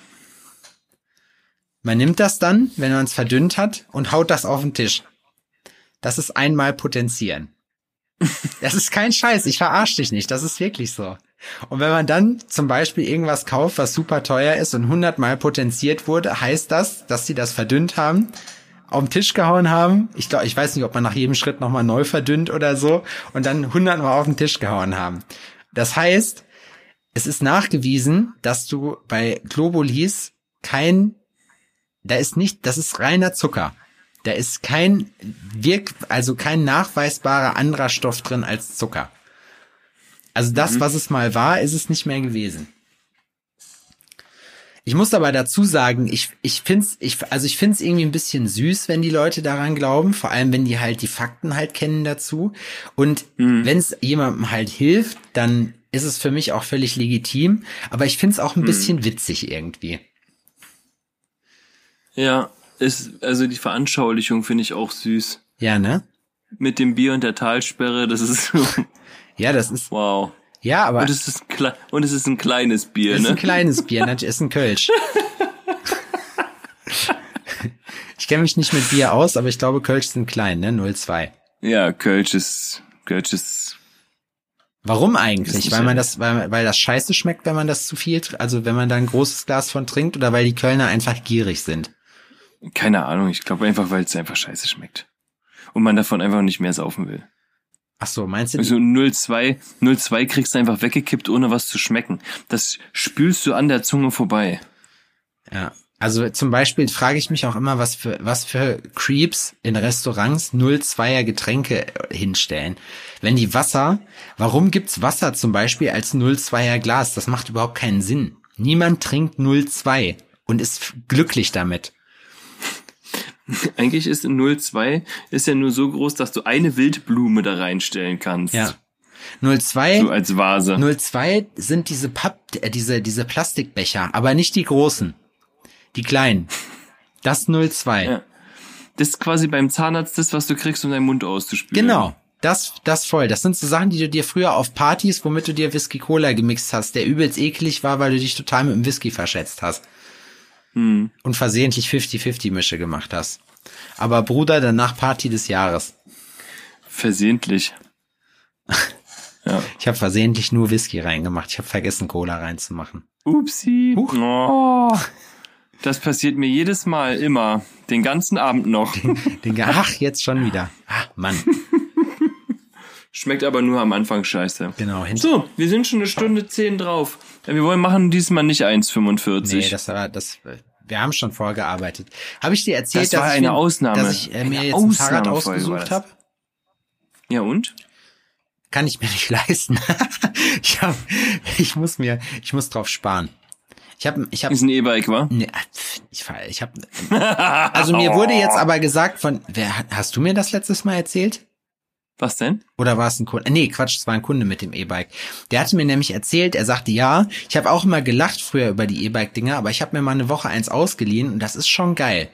Speaker 1: Man nimmt das dann, wenn man es verdünnt hat, und haut das auf den Tisch. Das ist einmal potenzieren. Das ist kein Scheiß, ich verarsch dich nicht, das ist wirklich so. Und wenn man dann zum Beispiel irgendwas kauft, was super teuer ist und hundertmal potenziert wurde, heißt das, dass sie das verdünnt haben, auf den Tisch gehauen haben. Ich glaube, ich weiß nicht, ob man nach jedem Schritt nochmal neu verdünnt oder so und dann hundertmal auf den Tisch gehauen haben. Das heißt, es ist nachgewiesen, dass du bei Globulis kein, da ist nicht, das ist reiner Zucker. Da ist kein Wirk, also kein nachweisbarer anderer Stoff drin als Zucker. Also das,
Speaker 2: Mhm.
Speaker 1: was es mal war, ist es nicht mehr gewesen. Ich muss aber dazu sagen, ich, ich find's, ich, also ich find's irgendwie ein bisschen süß, wenn die Leute daran glauben, vor allem wenn die halt die Fakten halt kennen dazu. Und
Speaker 2: Mhm.
Speaker 1: wenn es jemandem halt hilft, dann ist es für mich auch völlig legitim. Aber ich find's auch ein bisschen witzig irgendwie.
Speaker 2: Ja, ist, also die Veranschaulichung finde ich auch süß.
Speaker 1: Ja, ne?
Speaker 2: Mit dem Bier und der Talsperre, das ist so,
Speaker 1: Ja, das ist,
Speaker 2: wow.
Speaker 1: ja, aber
Speaker 2: Und es ist, ein und es ist ein kleines Bier,
Speaker 1: ist
Speaker 2: ne?
Speaker 1: ein kleines Bier, natürlich ist ein Kölsch. Ich kenne mich nicht mit Bier aus, aber ich glaube, Kölsch sind klein, ne? 02.
Speaker 2: Ja, Kölsch ist, Kölsch ist,
Speaker 1: Warum
Speaker 2: Ist
Speaker 1: eigentlich? Weil man das, weil, weil das scheiße schmeckt, wenn man das zu viel, also wenn man da ein großes Glas von trinkt oder weil die Kölner einfach gierig sind?
Speaker 2: Keine Ahnung, ich glaube einfach, weil es einfach scheiße schmeckt. Und man davon einfach nicht mehr saufen will.
Speaker 1: Ach so, meinst du?
Speaker 2: Also 02, 02 kriegst du einfach weggekippt, ohne was zu schmecken. Das spülst du an der Zunge vorbei.
Speaker 1: Ja. Also zum Beispiel frage ich mich auch immer, was für, was für Creeps in Restaurants 02er Getränke äh, hinstellen. Wenn die Wasser, warum gibt's Wasser zum Beispiel als 02er Glas? Das macht überhaupt keinen Sinn. Niemand trinkt 02 und ist glücklich damit. [laughs]
Speaker 2: Eigentlich ist ein 02 ist ja nur so groß, dass du eine Wildblume da reinstellen kannst.
Speaker 1: Ja. 02,
Speaker 2: So als Vase.
Speaker 1: 02 sind diese Papp, äh, diese, diese Plastikbecher, aber nicht die großen. Die kleinen. Das 02.
Speaker 2: Ja. Das ist quasi beim Zahnarzt das, was du kriegst, um deinen Mund auszuspülen.
Speaker 1: Genau. Das, das voll. Das sind so Sachen, die du dir früher auf Partys, womit du dir Whisky Cola gemixt hast, der übelst eklig war, weil du dich total mit dem Whisky verschätzt hast.
Speaker 2: Hm.
Speaker 1: Und versehentlich 50-50 Mische gemacht hast. Aber Bruder, danach Party des Jahres.
Speaker 2: Versehentlich. [laughs] ja.
Speaker 1: Ich habe versehentlich nur Whisky reingemacht. Ich habe vergessen, Cola reinzumachen.
Speaker 2: Upsi.
Speaker 1: Huch.
Speaker 2: Oh. Das passiert mir jedes Mal, immer. Den ganzen Abend noch.
Speaker 1: Den, Ge- ach, jetzt schon wieder. Ah, Mann. [laughs]
Speaker 2: Schmeckt aber nur am Anfang scheiße.
Speaker 1: Genau.
Speaker 2: So, wir sind schon eine Stunde zehn drauf. Wir wollen machen diesmal nicht 1,45.
Speaker 1: nee, das war, das, wir haben schon vorgearbeitet. Habe ich dir erzählt,
Speaker 2: Das war
Speaker 1: dass, ich
Speaker 2: eine
Speaker 1: mir,
Speaker 2: Ausnahme.
Speaker 1: dass ich äh, mir jetzt ein Fahrrad
Speaker 2: war
Speaker 1: ausgesucht habe?
Speaker 2: ja, und?
Speaker 1: kann ich mir nicht [laughs] leisten. ich hab, ich muss mir, ich muss drauf sparen. Ich habe, ich habe,
Speaker 2: Ist ein E-Bike, wa?
Speaker 1: nee, pf, ich, ich habe, also mir wurde jetzt [laughs] aber gesagt von, wer, hast du mir das letztes Mal erzählt?
Speaker 2: Was denn?
Speaker 1: Oder war es ein Kunde? Nee, Quatsch, es war ein Kunde mit dem E-Bike. Der hatte mir nämlich erzählt, er sagte, ja, ich habe auch immer gelacht früher über die E-Bike-Dinger, aber ich habe mir mal eine Woche eins ausgeliehen und das ist schon geil.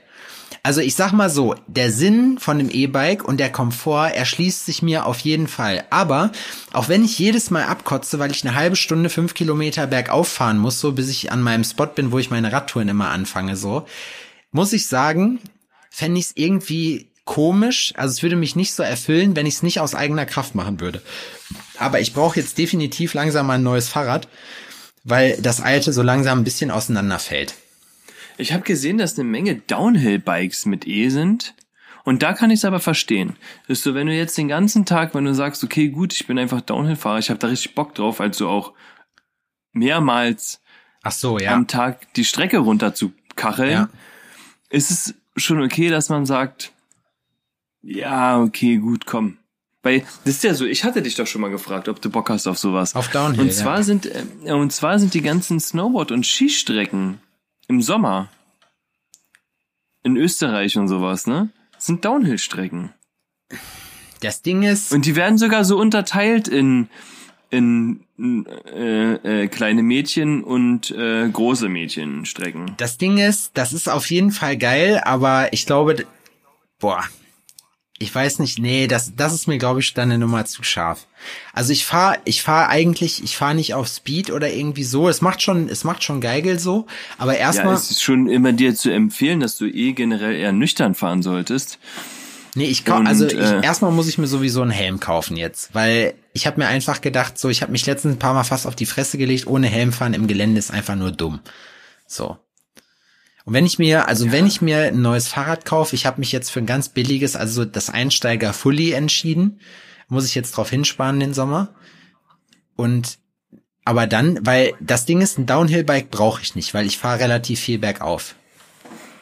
Speaker 1: Also ich sag mal so, der Sinn von dem E-Bike und der Komfort erschließt sich mir auf jeden Fall. Aber auch wenn ich jedes Mal abkotze, weil ich eine halbe Stunde fünf Kilometer bergauf fahren muss, so bis ich an meinem Spot bin, wo ich meine Radtouren immer anfange, so, muss ich sagen, fände ich es irgendwie komisch. Also es würde mich nicht so erfüllen, wenn ich es nicht aus eigener Kraft machen würde. Aber ich brauche jetzt definitiv langsam mal ein neues Fahrrad, weil das alte so langsam ein bisschen auseinanderfällt.
Speaker 2: Ich habe gesehen, dass eine Menge Downhill-Bikes mit E sind. Und da kann ich es aber verstehen. Dass du, wenn du jetzt den ganzen Tag, wenn du sagst, okay, gut, ich bin einfach Downhill-Fahrer, ich habe da richtig Bock drauf, also auch mehrmals
Speaker 1: Ach so, ja.
Speaker 2: am Tag die Strecke runter zu kacheln,
Speaker 1: Ja.
Speaker 2: ist es schon okay, dass man sagt, ja, okay, gut, komm. Weil das ist ja so, ich hatte dich doch schon mal gefragt, ob du Bock hast auf sowas.
Speaker 1: Auf Downhill,
Speaker 2: Und
Speaker 1: ja.
Speaker 2: zwar sind äh, und zwar sind die ganzen Snowboard und Skistrecken im Sommer in Österreich und sowas, ne? Sind Downhill-Strecken.
Speaker 1: Das Ding ist,
Speaker 2: Und die werden sogar so unterteilt in in äh, äh, kleine Mädchen und äh, große Mädchenstrecken.
Speaker 1: das Ding ist, das ist auf jeden Fall geil, aber ich glaube, boah, ich weiß nicht, nee, das, das ist mir, glaube ich, dann eine Nummer zu scharf. Also ich fahre, ich fahre eigentlich, ich fahre nicht auf Speed oder irgendwie so. Es macht schon, es macht schon Geigel so, aber
Speaker 2: Ja,
Speaker 1: erstmal,
Speaker 2: es ist schon immer dir zu empfehlen, dass du eh generell eher nüchtern fahren solltest.
Speaker 1: nee, ich kau
Speaker 2: und,
Speaker 1: also ich,
Speaker 2: äh,
Speaker 1: erstmal muss ich mir sowieso einen Helm kaufen jetzt, weil ich habe mir einfach gedacht, so, ich habe mich letztens ein paar Mal fast auf die Fresse gelegt, ohne Helm fahren im Gelände ist einfach nur dumm. So. Und wenn ich mir, also wenn ich mir ein neues Fahrrad kaufe, ich habe mich jetzt für ein ganz billiges, also das Einsteiger Fully entschieden, muss ich jetzt drauf hinsparen den Sommer. Und aber dann, weil das Ding ist, ein Downhill-Bike brauche ich nicht, weil ich fahre relativ viel bergauf.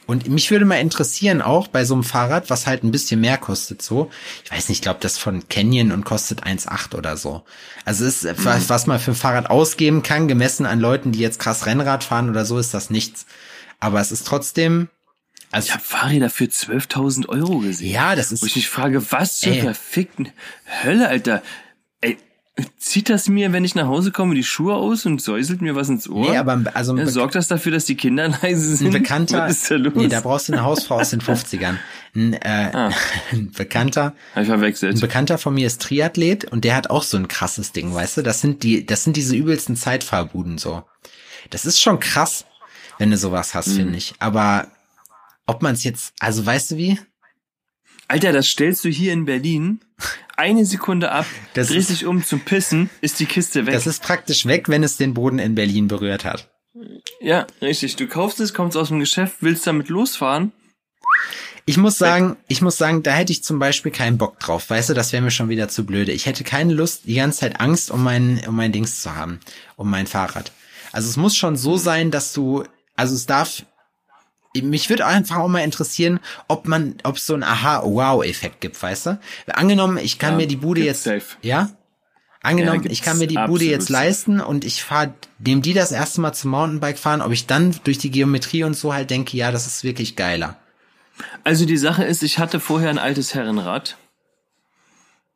Speaker 1: Und mich würde mal interessieren auch bei so einem Fahrrad, was halt ein bisschen mehr kostet so. Ich weiß nicht, ich glaube, das von Canyon und kostet 1,8 oder so. Also ist, was, was man für ein Fahrrad ausgeben kann, gemessen an Leuten, die jetzt krass Rennrad fahren oder so, ist das nichts. Aber es ist trotzdem, also
Speaker 2: Ich habe Fahrräder für 12.000 Euro gesehen.
Speaker 1: ja, das ist,
Speaker 2: Wo ich mich frage, was zur
Speaker 1: Ey.
Speaker 2: verfickten Hölle, Alter. Ey, zieht das mir, wenn ich nach Hause komme, die Schuhe aus und säuselt mir was ins Ohr?
Speaker 1: nee, aber also
Speaker 2: Ja, sorgt das dafür, dass die Kinder [laughs] leise sind?
Speaker 1: ein Bekannter,
Speaker 2: Was ist da los?
Speaker 1: nee, da brauchst du eine Hausfrau aus den [laughs] 50ern. Ein, äh,
Speaker 2: Ah. [laughs]
Speaker 1: ein Bekannter,
Speaker 2: ich verwechselt.
Speaker 1: Ein Bekannter von mir ist Triathlet und der hat auch so ein krasses Ding, weißt du? Das sind die, das sind diese übelsten Zeitfahrbuden so. Das ist schon krass, wenn du sowas hast,
Speaker 2: Mhm.
Speaker 1: finde ich. Aber ob man es jetzt, also weißt du wie?
Speaker 2: Alter, das stellst du hier in Berlin eine Sekunde ab, [laughs]
Speaker 1: Das
Speaker 2: drehst
Speaker 1: ist-
Speaker 2: dich um zum Pissen, ist die Kiste weg.
Speaker 1: Das ist praktisch weg, wenn es den Boden in Berlin berührt hat.
Speaker 2: ja, richtig. Du kaufst es, kommst aus dem Geschäft, willst damit losfahren.
Speaker 1: Ich muss sagen, ich muss sagen, da hätte ich zum Beispiel keinen Bock drauf. Weißt du, das wäre mir schon wieder zu blöde. Ich hätte keine Lust, die ganze Zeit Angst um mein, um mein Dings zu haben, um mein Fahrrad. Also es muss schon so sein, dass du, also es darf, mich würde einfach auch mal interessieren, ob man, ob es so einen Aha-Wow-Effekt gibt, weißt du? Angenommen, ich kann
Speaker 2: Ja,
Speaker 1: mir die Bude jetzt,
Speaker 2: safe.
Speaker 1: ja? Angenommen,
Speaker 2: Ja,
Speaker 1: ich kann mir die Bude jetzt leisten und ich fahre, nehme die das erste Mal zum Mountainbike fahren, ob ich dann durch die Geometrie und so halt denke, ja, das ist wirklich geiler.
Speaker 2: Also die Sache ist, ich hatte vorher ein altes Herrenrad.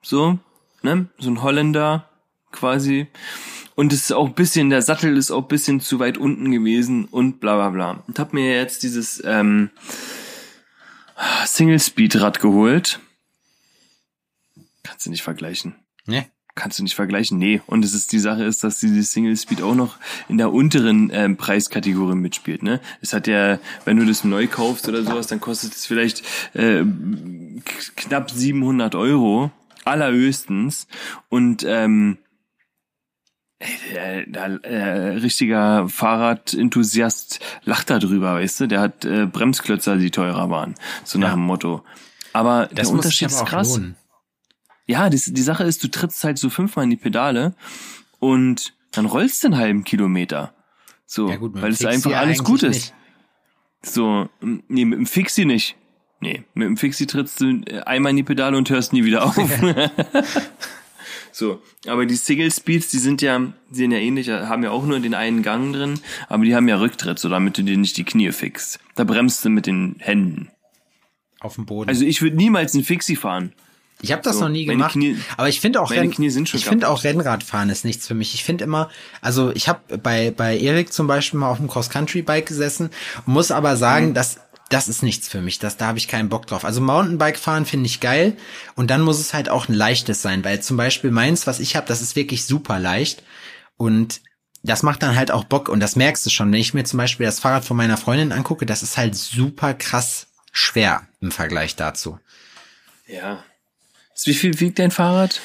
Speaker 2: So, ne? So ein Holländer quasi. Und es ist auch ein bisschen, der Sattel ist auch ein bisschen zu weit unten gewesen und bla bla bla. Und hab mir jetzt dieses ähm, Single-Speed-Rad geholt. Kannst du nicht vergleichen.
Speaker 1: Ne?
Speaker 2: Kannst du nicht vergleichen? Nee. Und es ist die Sache ist, dass dieses Single Speed auch noch in der unteren ähm, Preiskategorie mitspielt. Ne? Es hat ja, wenn du das neu kaufst oder sowas, dann kostet es vielleicht äh, knapp 700 Euro allerhöchstens. Und ähm, ey, der, äh, richtiger Fahrradenthusiast lacht da drüber, weißt du? Der hat äh, Bremsklötzer, die teurer waren. So nach
Speaker 1: Ja.
Speaker 2: dem Motto. Aber
Speaker 1: Das
Speaker 2: der Unterschied ist krass.
Speaker 1: lohnen.
Speaker 2: Ja, das, die Sache ist, du trittst halt so fünfmal in die Pedale und dann rollst du einen halben Kilometer. So,
Speaker 1: Ja gut,
Speaker 2: weil es einfach
Speaker 1: ja
Speaker 2: alles gut ist.
Speaker 1: nicht.
Speaker 2: So, nee, mit dem Fixie nicht. Nee, mit dem Fixie trittst du äh, einmal in die Pedale und hörst nie wieder auf. [laughs] [laughs] so, aber die Single Speeds, die sind ja, die sind ja ähnlich, haben ja auch nur den einen Gang drin, aber die haben ja Rücktritt, so damit du dir nicht die Knie fixst. Da bremst du mit den Händen.
Speaker 1: Auf dem Boden.
Speaker 2: Also ich würde niemals einen Fixie fahren.
Speaker 1: Ich habe das
Speaker 2: So,
Speaker 1: noch nie gemacht,
Speaker 2: Knie-
Speaker 1: aber ich finde auch,
Speaker 2: meine
Speaker 1: Renn,
Speaker 2: Knie sind schon
Speaker 1: ich finde auch Rennradfahren ist nichts für mich. Ich finde immer, also ich habe bei bei Erik zum Beispiel mal auf dem Cross Country Bike gesessen, muss aber
Speaker 2: Mhm.
Speaker 1: sagen, dass das ist nichts für mich. Das da habe ich keinen Bock drauf. Also Mountainbike fahren finde ich geil und dann muss es halt auch ein leichtes sein, weil zum Beispiel meins, was ich habe, das ist wirklich super leicht und das macht dann halt auch Bock und das merkst du schon. Wenn ich mir zum Beispiel das Fahrrad von meiner Freundin angucke, das ist halt super krass schwer im Vergleich dazu.
Speaker 2: Ja. Wie viel wiegt dein Fahrrad?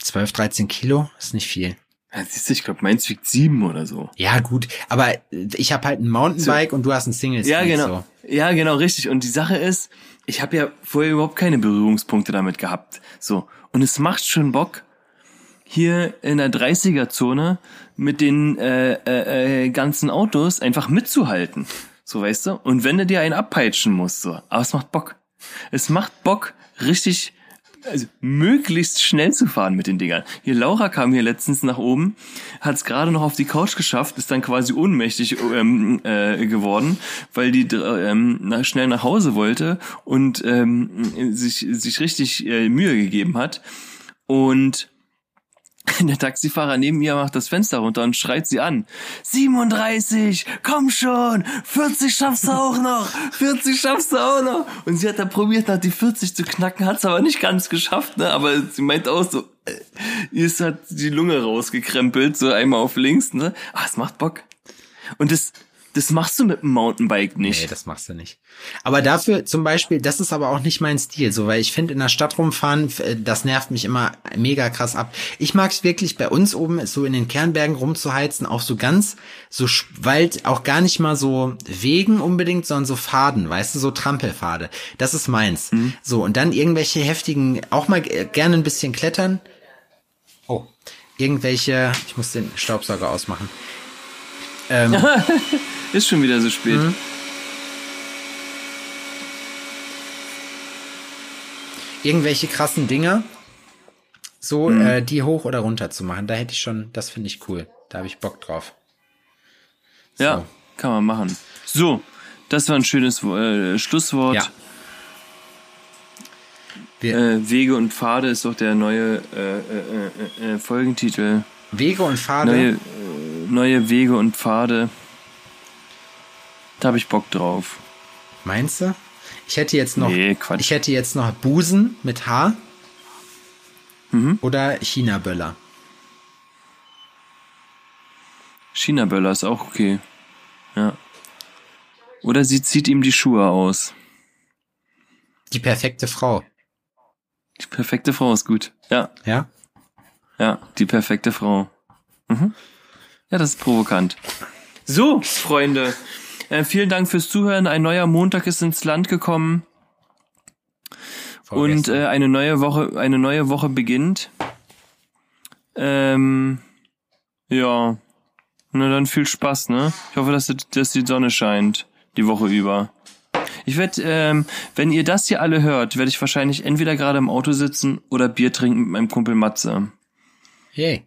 Speaker 1: 12, 13 Kilo ist nicht viel.
Speaker 2: Ja, siehst du, ich glaube, meins wiegt sieben oder so.
Speaker 1: Ja, gut, aber ich habe halt ein Mountainbike so. und du hast ein Single
Speaker 2: Ja, genau. So. Ja, genau, richtig. Und die Sache ist, ich habe ja vorher überhaupt keine Berührungspunkte damit gehabt. So. Und es macht schon Bock, hier in der 30er-Zone mit den äh, äh, äh, ganzen Autos einfach mitzuhalten. So, weißt du? Und wenn du dir einen abpeitschen musst, so. Aber es macht Bock. Es macht Bock, richtig also möglichst schnell zu fahren mit den Dingern. Hier Laura kam hier letztens nach oben, hat es gerade noch auf die Couch geschafft, ist dann quasi ohnmächtig ähm, äh, geworden, weil die ähm, nach, schnell nach Hause wollte und ähm, sich sich richtig äh, Mühe gegeben hat und [laughs] der Taxifahrer neben mir macht das Fenster runter und schreit sie an. 37, komm schon, 40 schaffst du auch noch, 40 schaffst du auch noch. Und sie hat dann probiert, nach die 40 zu knacken, hat's aber nicht ganz geschafft, ne? Aber sie meint auch so, äh, ihr ist halt die Lunge rausgekrempelt, so einmal auf links, ne? Ah, es macht Bock. Und das, das machst du mit dem Mountainbike nicht.
Speaker 1: Nee, das machst du nicht. Aber dafür zum Beispiel, das ist aber auch nicht mein Stil, so, weil ich finde, in der Stadt rumfahren, äh, das nervt mich immer mega krass ab. Ich mag es wirklich bei uns oben, so in den Kernbergen rumzuheizen, auch so ganz, so Wald, auch gar nicht mal so Wegen unbedingt, sondern so Faden, weißt du, so Trampelpfade. Das ist meins. Mhm. So, und dann irgendwelche heftigen, auch mal gerne ein bisschen klettern. Oh, irgendwelche, ich muss den Staubsauger ausmachen.
Speaker 2: Ähm, [laughs] Ist schon wieder so spät. Mhm.
Speaker 1: Irgendwelche krassen Dinger, so mhm. äh, die hoch oder runter zu machen, da hätte ich schon, das finde ich cool. Da habe ich Bock drauf.
Speaker 2: So. Ja, kann man machen. So, das war ein schönes äh, Schlusswort. Ja. Äh, Wege und Pfade ist doch der neue äh, äh, äh, äh Folgentitel.
Speaker 1: Wege und Pfade?
Speaker 2: Neue, neue Wege und Pfade. Da habe ich Bock drauf.
Speaker 1: Meinst du? Ich hätte jetzt noch, nee, ich hätte jetzt noch Busen mit H mhm. oder China-Böller.
Speaker 2: China-Böller ist auch okay. Ja. Oder sie zieht ihm die Schuhe aus.
Speaker 1: Die perfekte Frau.
Speaker 2: Die perfekte Frau ist gut. Ja.
Speaker 1: Ja?
Speaker 2: Ja, die perfekte Frau. Mhm. Ja, das ist provokant. So, Freunde. Äh, vielen Dank fürs Zuhören. Ein neuer Montag ist ins Land gekommen. Und äh, eine neue Woche, eine neue Woche beginnt. Ähm, ja. Na dann viel Spaß, ne? Ich hoffe, dass, dass die Sonne scheint die Woche über. Ich werde, ähm, wenn ihr das hier alle hört, werde ich wahrscheinlich entweder gerade im Auto sitzen oder Bier trinken mit meinem Kumpel Matze.
Speaker 1: Yay.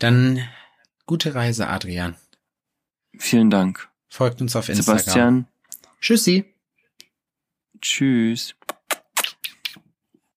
Speaker 1: Dann gute Reise, Adrian.
Speaker 2: Vielen Dank.
Speaker 1: Folgt uns auf Instagram.
Speaker 2: Sebastian.
Speaker 1: Tschüssi.
Speaker 2: Tschüss.